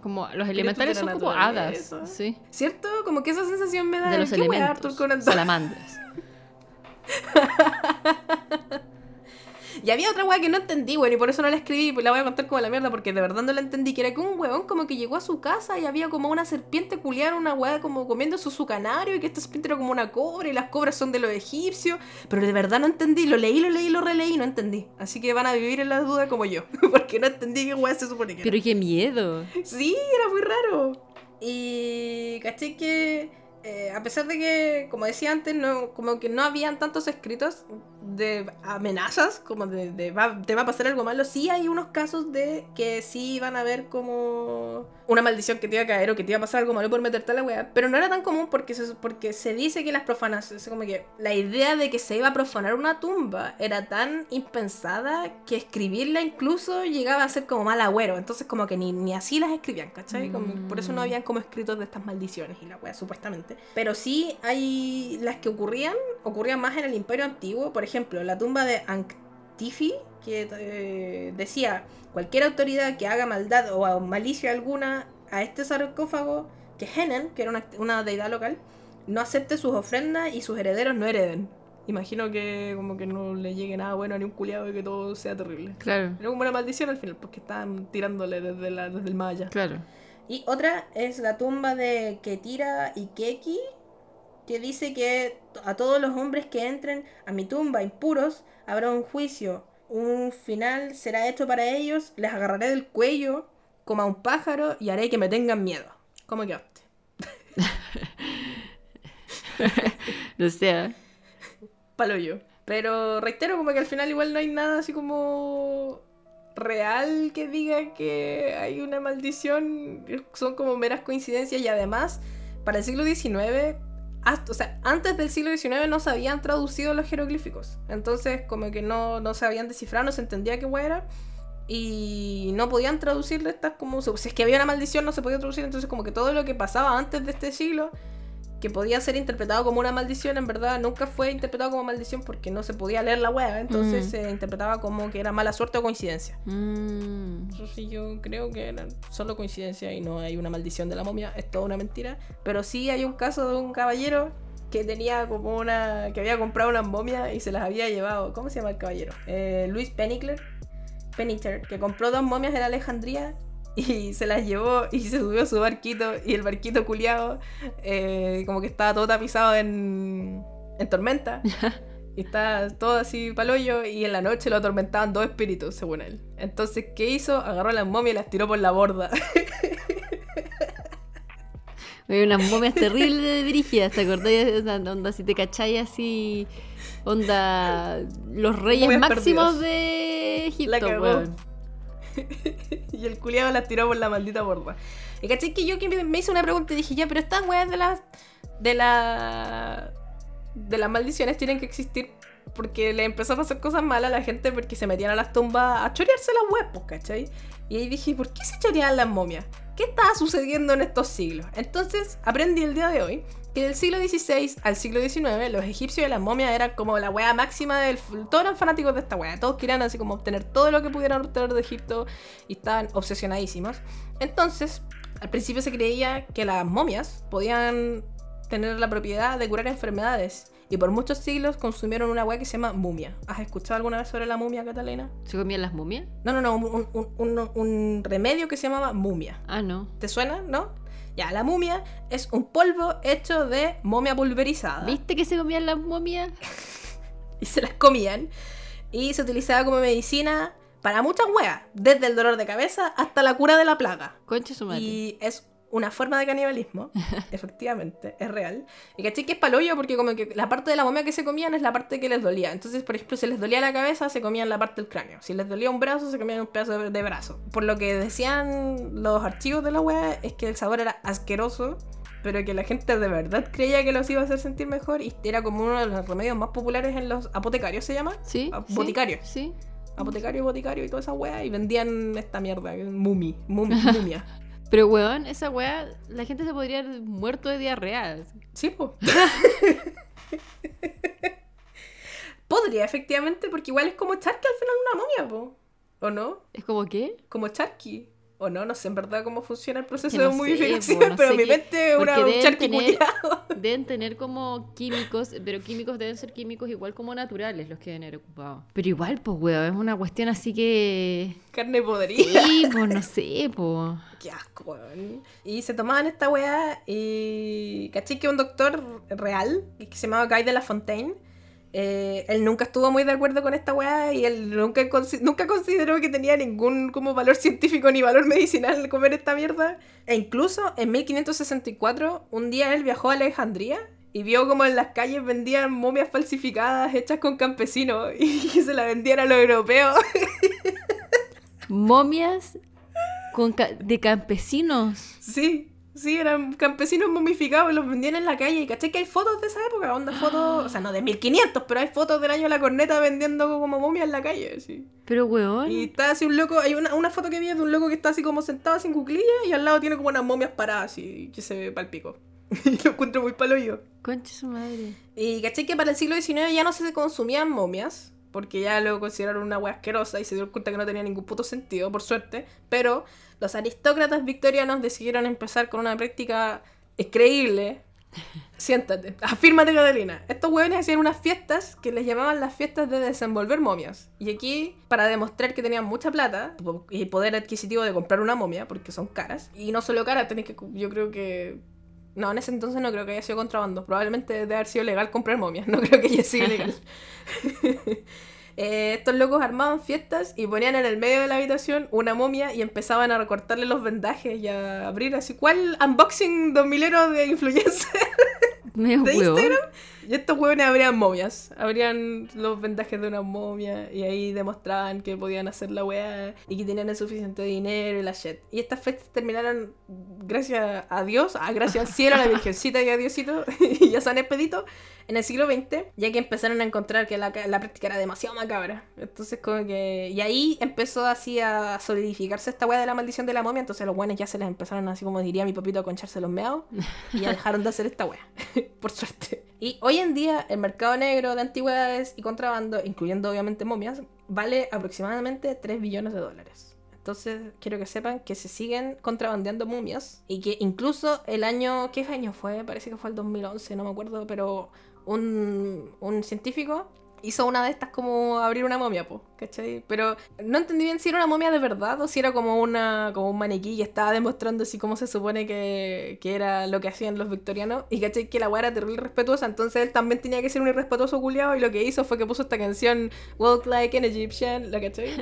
Como, los elementales son como hadas. Sí. ¿Cierto? Como que esa sensación me da de los elementos. Arthur Conan Salamandras. Y había otra weá que no entendí, weón, y por eso no la escribí, pues la voy a contar como la mierda, porque de verdad no la entendí, que era que un weón como que llegó a su casa y había como una serpiente culiar, una weá como comiendo su sucanario, y que esta serpiente era como una cobra, y las cobras son de los egipcios, pero de verdad no entendí, lo leí, lo leí, lo releí, no entendí. Así que van a vivir en la duda como yo, porque no entendí qué weá se supone que era. Pero qué miedo. Sí, era muy raro. Y caché que... Eh, a pesar de que, como decía antes, no, como que no habían tantos escritos, de amenazas, como de, de va, te va a pasar algo malo, sí hay unos casos de que sí van a ver como una maldición que te iba a caer o que te iba a pasar algo malo por meterte a la weá, pero no era tan común porque se, porque se dice que las profanas, es como que la idea de que se iba a profanar una tumba era tan impensada que escribirla incluso llegaba a ser como mal agüero, entonces como que ni, ni así las escribían, ¿cachai? por eso no habían como escritos de estas maldiciones y la weá, supuestamente. Pero sí hay las que ocurrían, ocurrían más en el imperio antiguo, por ejemplo, ejemplo, la tumba de Anctifi, que eh, decía, cualquier autoridad que haga maldad o malicia alguna a este sarcófago, que Henen, que era una, deidad local, no acepte sus ofrendas y sus herederos no hereden. Imagino que como que no le llegue nada bueno a ni un culiado y que todo sea terrible. Claro. Era como una maldición al final, porque están tirándole desde, la, desde el Maya. Claro. Y otra es la tumba de Ketira y Keki, que dice que a todos los hombres que entren a mi tumba impuros habrá un juicio, un final será hecho para ellos, les agarraré del cuello como a un pájaro y haré que me tengan miedo. ¿Cómo quedaste? no sé. Palo yo. Pero reitero como que al final igual no hay nada así como real que diga que hay una maldición. Son como meras coincidencias y además para el siglo XIX o sea, antes del siglo XIX no se habían traducido los jeroglíficos. Entonces, como que no, no se habían descifrado, no se entendía qué era. Y no podían traducir estas como. Si es que había una maldición, no se podía traducir. Entonces, como que todo lo que pasaba antes de este siglo que podía ser interpretado como una maldición, en verdad nunca fue interpretado como maldición porque no se podía leer la web, entonces mm. se interpretaba como que era mala suerte o coincidencia. Mm. Eso sí, yo creo que era solo coincidencia y no hay una maldición de la momia, es toda una mentira. Pero sí hay un caso de un caballero que tenía como una. que había comprado una momia y se las había llevado. ¿Cómo se llama el caballero? Eh, Luis Pennicler. Pennichter, que compró dos momias en Alejandría y se las llevó y se subió a su barquito y el barquito culiado eh, como que estaba todo tapizado en, en tormenta Y está todo así paloyo y en la noche lo atormentaban dos espíritus, según él. Entonces, ¿qué hizo? Agarró a las momias y las tiró por la borda. Hay unas momias terribles de brígidas, ¿te acordás? Onda, si te cacháis así, onda, los reyes máximos de Egipto, weón. y el culiado las tiró por la maldita borda. Y caché que yo que me hice una pregunta y dije, ya, pero estas weas de las. de la. de las maldiciones tienen que existir porque le empezó a pasar cosas malas a la gente porque se metían a las tumbas a chorearse las huevos, ¿cachai? Y ahí dije, ¿por qué se choreaban las momias? ¿Qué estaba sucediendo en estos siglos? Entonces aprendí el día de hoy que del siglo XVI al siglo XIX los egipcios y las momias eran como la wea máxima del... Todos eran fanáticos de esta wea, todos querían así como obtener todo lo que pudieran obtener de Egipto y estaban obsesionadísimos. Entonces, al principio se creía que las momias podían tener la propiedad de curar enfermedades y por muchos siglos consumieron una hueá que se llama mumia. ¿Has escuchado alguna vez sobre la mumia, Catalina? ¿Se comían las mumias? No, no, no, un, remedio que se llamaba mumia. Ah, no. ¿Te suena? ¿No? Ya, la mumia es un polvo hecho de momia pulverizada. ¿Viste que se comían las momias? y se las comían. Y se utilizaba como medicina para muchas weas, desde el dolor de cabeza hasta la cura de la plaga. Concha su madre. Y es una forma de canibalismo, efectivamente, es real. Y caché que es paloyo porque como que la parte de la momia que se comían es la parte que les dolía. Entonces, por ejemplo, si les dolía la cabeza, se comían la parte del cráneo. Si les dolía un brazo, se comían un pedazo de, brazo. Por lo que decían los archivos de la web es que el sabor era asqueroso, pero que la gente de verdad creía que los iba a hacer sentir mejor y era como uno de los remedios más populares en los apotecarios, ¿se llama? Sí. Boticarios. Sí. Apotecario, boticario y toda esa wea y vendían esta mierda, mumi, mumi mumia. Pero, weón, esa weá, la gente se podría haber muerto de diarrea. Sí, po. Podría, efectivamente, porque igual es como Charky al final una momia, po. ¿O no? ¿Es como qué? Como Charky. O no, no sé en verdad cómo funciona el proceso de modificación, pero mi mente es una, un Deben tener como químicos, pero químicos deben ser químicos igual como naturales los que deben haber ocupado. Pero igual, pues, weón, es una cuestión así que... Carne podrida. Sí, pues, no sé, pues. Qué asco, weón. Y se tomaban esta weá y... ¿Caché que un doctor real, que se llamaba Guy de la Fontaine, eh, él nunca estuvo muy de acuerdo con esta weá y él nunca, nunca consideró que tenía ningún como valor científico ni valor medicinal comer esta mierda. E incluso en 1564, un día él viajó a Alejandría y vio como en las calles vendían momias falsificadas hechas con campesinos y se las vendían a los europeos. ¿Momias con de campesinos? Sí. Sí, eran campesinos momificados y los vendían en la calle. Y caché que hay fotos de esa época, onda fotos, o sea, no de 1500, pero hay fotos del año de la corneta vendiendo como momias en la calle, sí. Pero, weón. Y está así un loco, hay una, una foto que vi de un loco que está así como sentado sin cuclillas y al lado tiene como unas momias paradas y que se ve palpico. y lo encuentro muy palo yo. Concha su madre. Y caché que para el siglo XIX ya no se consumían momias, porque ya lo consideraron una wea asquerosa y se dieron cuenta que no tenía ningún puto sentido, por suerte. Pero los aristócratas victorianos decidieron empezar con una práctica increíble. Siéntate, afírmate Catalina. Estos hueones hacían unas fiestas que les llamaban las fiestas de desenvolver momias. Y aquí, para demostrar que tenían mucha plata y poder adquisitivo de comprar una momia, porque son caras, y no solo caras, tenés que, yo creo que no, en ese entonces no creo que haya sido contrabando. Probablemente debe haber sido legal comprar momias. No creo que haya sido legal. Eh, estos locos armaban fiestas y ponían en el medio de la habitación una momia y empezaban a recortarle los vendajes y a abrir así. ¿Cuál unboxing 2000 de influencer? de Instagram? Y estos huevones abrían momias, abrían los vendajes de una momia y ahí demostraban que podían hacer la weá y que tenían el suficiente dinero y la shit. Y estas fiestas terminaron gracias a Dios, a gracias al cielo, a la Virgencita y a Diosito y a San Expedito en el siglo XX, ya que empezaron a encontrar que la, la práctica era demasiado macabra. Entonces como que... Y ahí empezó así a solidificarse esta weá de la maldición de la momia, entonces los buenos ya se les empezaron así como diría mi papito a concharse los meados y ya dejaron de hacer esta weá, por suerte. Y hoy en día el mercado negro de antigüedades y contrabando, incluyendo obviamente momias, vale aproximadamente 3 billones de dólares. Entonces quiero que sepan que se siguen contrabandeando momias y que incluso el año, ¿qué año fue? Parece que fue el 2011, no me acuerdo, pero un, un científico hizo una de estas como abrir una momia, po, ¿cachai? Pero no entendí bien si era una momia de verdad o si era como una como un maniquí y estaba demostrando así cómo se supone que, que era lo que hacían los victorianos y ¿cachai? Que la weá era terrible respetuosa, entonces él también tenía que ser un irrespetuoso culiado y lo que hizo fue que puso esta canción Walk Like an Egyptian, ¿la cachai?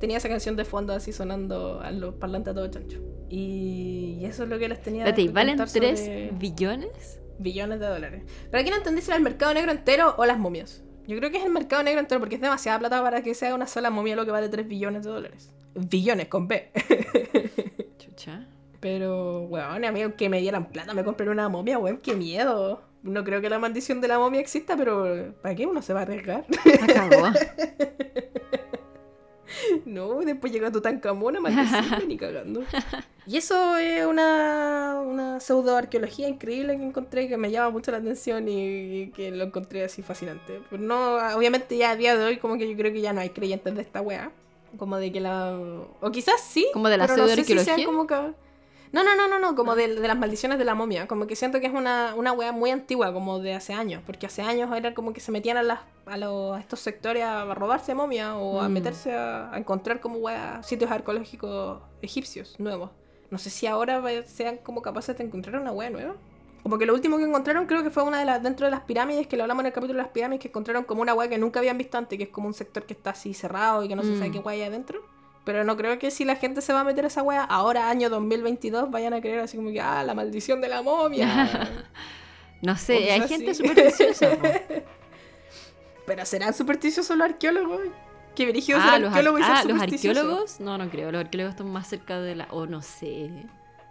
Tenía esa canción de fondo así sonando a los parlantes a todo chancho. Y eso es lo que les tenía. Espérate, ¿valen 3 billones? Billones de dólares. Pero aquí no entendí si era el mercado negro entero o las momias. Yo creo que es el mercado negro entero porque es demasiada plata para que sea una sola momia lo que vale 3 billones de dólares. Billones con B. Chucha. Pero, weón, a mí que me dieran plata me compré una momia, weón, qué miedo. No creo que la maldición de la momia exista, pero ¿para qué uno se va a arriesgar? Acabó. No, después llega Tutankamón a ni cagando. Y eso es una, una pseudo-arqueología increíble que encontré que me llama mucho la atención y, que lo encontré así fascinante. Pero no, obviamente ya a día de hoy como que yo creo que ya no hay creyentes de esta wea. Como de que la... O quizás sí. Como de la pseudo-arqueología. No, no, no, no, no, como de, las maldiciones de la momia. Como que siento que es una, una wea muy antigua, como de hace años. Porque hace años era como que se metían a, las, a, los, estos sectores a robarse momia o a mm. meterse a, encontrar como wea sitios arqueológicos egipcios nuevos. No sé si ahora sean como capaces de encontrar una wea nueva. Como que lo último que encontraron creo que fue una de las dentro de las pirámides, que lo hablamos en el capítulo de las pirámides, que encontraron como una wea que nunca habían visto antes, que es como un sector que está así cerrado y que no se sabe mm. qué wea hay adentro. Pero no creo que si la gente se va a meter a esa wea ahora, año 2022, vayan a creer así como que, ah, la maldición de la momia. no sé, hay gente supersticiosa. Pero ¿serán supersticiosos los arqueólogos? ¿Qué dirigidos ah, los arqueólogos ah, los arqueólogos? No, no creo. Los arqueólogos están más cerca de la. O no sé.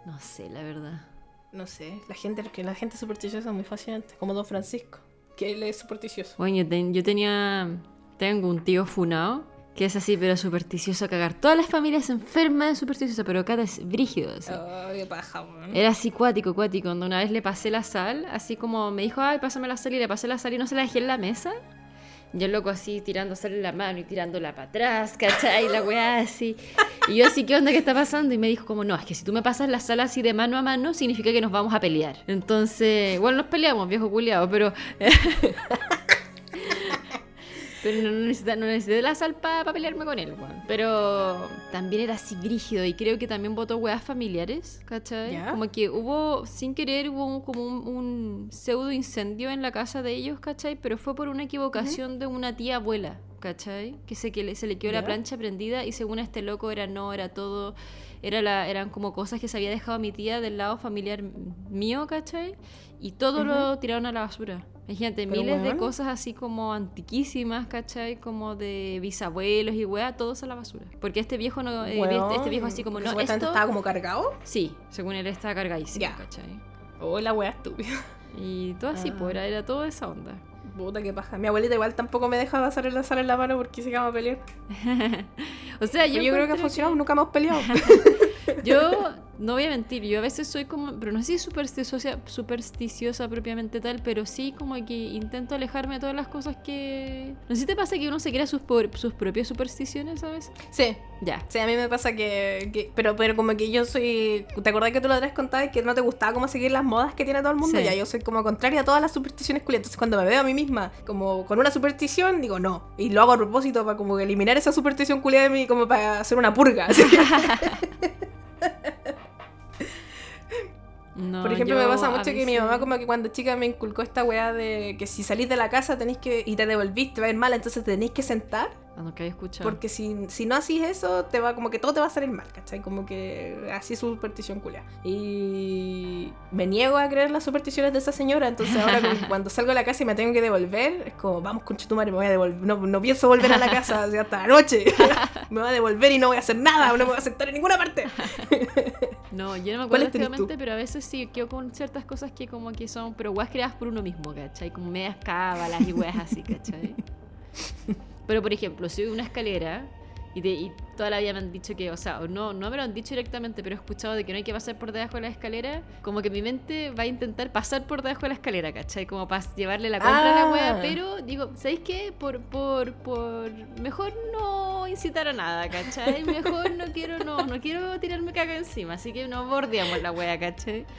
No sé, la verdad. No sé. La gente, la gente supersticiosa es muy fascinante. Como Don Francisco. Que él es supersticioso. Bueno, yo, tenía. Tengo un tío funado que es así, pero supersticioso cagar. Todas las familias enfermas de supersticioso, pero acá es brígido. Así. Oh, qué paja, Era así cuático, cuático. Cuando una vez le pasé la sal, así como me dijo, ay, pásame la sal y le pasé la sal y no se la dejé en la mesa. Yo loco así tirando sal en la mano y tirándola para atrás, ¿cachai? Y la weá así. Y yo así, ¿qué onda que está pasando? Y me dijo como, no, es que si tú me pasas la sal así de mano a mano, significa que nos vamos a pelear. Entonces, bueno, nos peleamos, viejo culiado, pero... Pero no necesité, no necesité la sal para pelearme con él, weón. Pero también era así brígido y creo que también votó weas familiares, ¿cachai? Como que hubo, sin querer, hubo como un, pseudo incendio en la casa de ellos, ¿cachai? Pero fue por una equivocación de una tía abuela, ¿cachai? Que se, que se le quedó la plancha prendida y según este loco era no, era todo, era la, eran como cosas que se había dejado mi tía del lado familiar mío, ¿cachai? Y todo lo tiraron a la basura. Hay gente, miles de cosas así como antiquísimas, ¿cachai? Como de bisabuelos y weá, todos a la basura. Porque este viejo no, eh, este viejo así como no. Esto... estaba como cargado? Sí, según él estaba cargadísimo, ¿cachai? Oh, la weá estúpida. Y todo así, pues era, era toda esa onda. Puta, qué paja. Mi abuelita igual tampoco me dejaba hacer la sal en la mano porque se a pelear. o sea, yo, yo creo que ha funcionado, nunca hemos peleado. yo no voy a mentir, yo a veces soy como, pero no sé si supersticiosa, supersticiosa propiamente tal, pero sí como que intento alejarme de todas las cosas que... No sé si te pasa que uno se crea sus, sus propias supersticiones, ¿sabes? Sí. Ya. Sí, a mí me pasa que... pero, pero como que yo soy... ¿Te acordás que tú lo otra vez que no te gustaba como seguir las modas que tiene todo el mundo? Ya, yo soy como contraria a todas las supersticiones culiadas. Entonces cuando me veo a mí misma como con una superstición, digo no. Y lo hago a propósito para como eliminar esa superstición culiada de mí, como para hacer una purga. Por ejemplo, me pasa mucho que mi mamá como que cuando chica me inculcó esta weá de que si salís de la casa tenéis que y te devolviste, va a ir mal, entonces te tenéis que sentar porque si, si no haces eso, te va como que todo te va a salir mal, ¿cachai? Como que así es superstición culia. Y me niego a creer las supersticiones de esa señora, entonces ahora cuando salgo de la casa y me tengo que devolver, es como, vamos con madre, me voy a devolver. No, no pienso volver a la casa hasta la noche. me voy a devolver y no voy a hacer nada, no me voy a sentar en ninguna parte. no, yo no me acuerdo exactamente, pero a veces sí quedo con ciertas cosas que como que son, pero weas creadas por uno mismo, ¿cachai? Como medias cábalas y weas así, ¿cachai? Pero, por ejemplo, si una escalera y, y, toda la vida me han dicho que, o sea, no, no me lo han dicho directamente, pero he escuchado de que no hay que pasar por debajo de la escalera, como que mi mente va a intentar pasar por debajo de la escalera, ¿cachai? Como para llevarle la contra a la wea, ah. pero digo, ¿sabéis qué? Por, por, por, mejor no incitar a nada, ¿cachai? Mejor no quiero, no, no quiero tirarme caga encima, así que no bordeamos la wea, ¿cachai?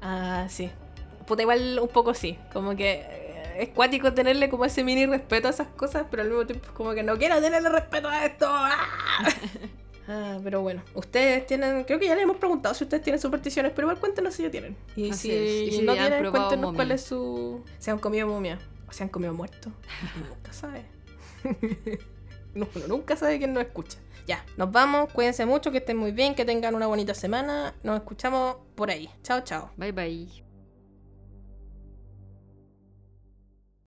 Ah, sí. puta, igual un poco sí. Como que es cuático tenerle como ese mini respeto a esas cosas, pero al mismo tiempo es como que no quiero tenerle respeto a esto. ¡Ah! Ah, pero bueno, ustedes tienen, creo que ya les hemos preguntado si ustedes tienen supersticiones, pero igual cuéntenos si ya tienen. Y si, y si no tienen, cuéntenos cuál es su... Se han comido momia o se han comido muertos. nunca sabe. Uno nunca sabe quién nos escucha. Ya, nos vamos, cuídense mucho, que estén muy bien, que tengan una bonita semana. Nos escuchamos por ahí. Chao, chao. Bye, bye.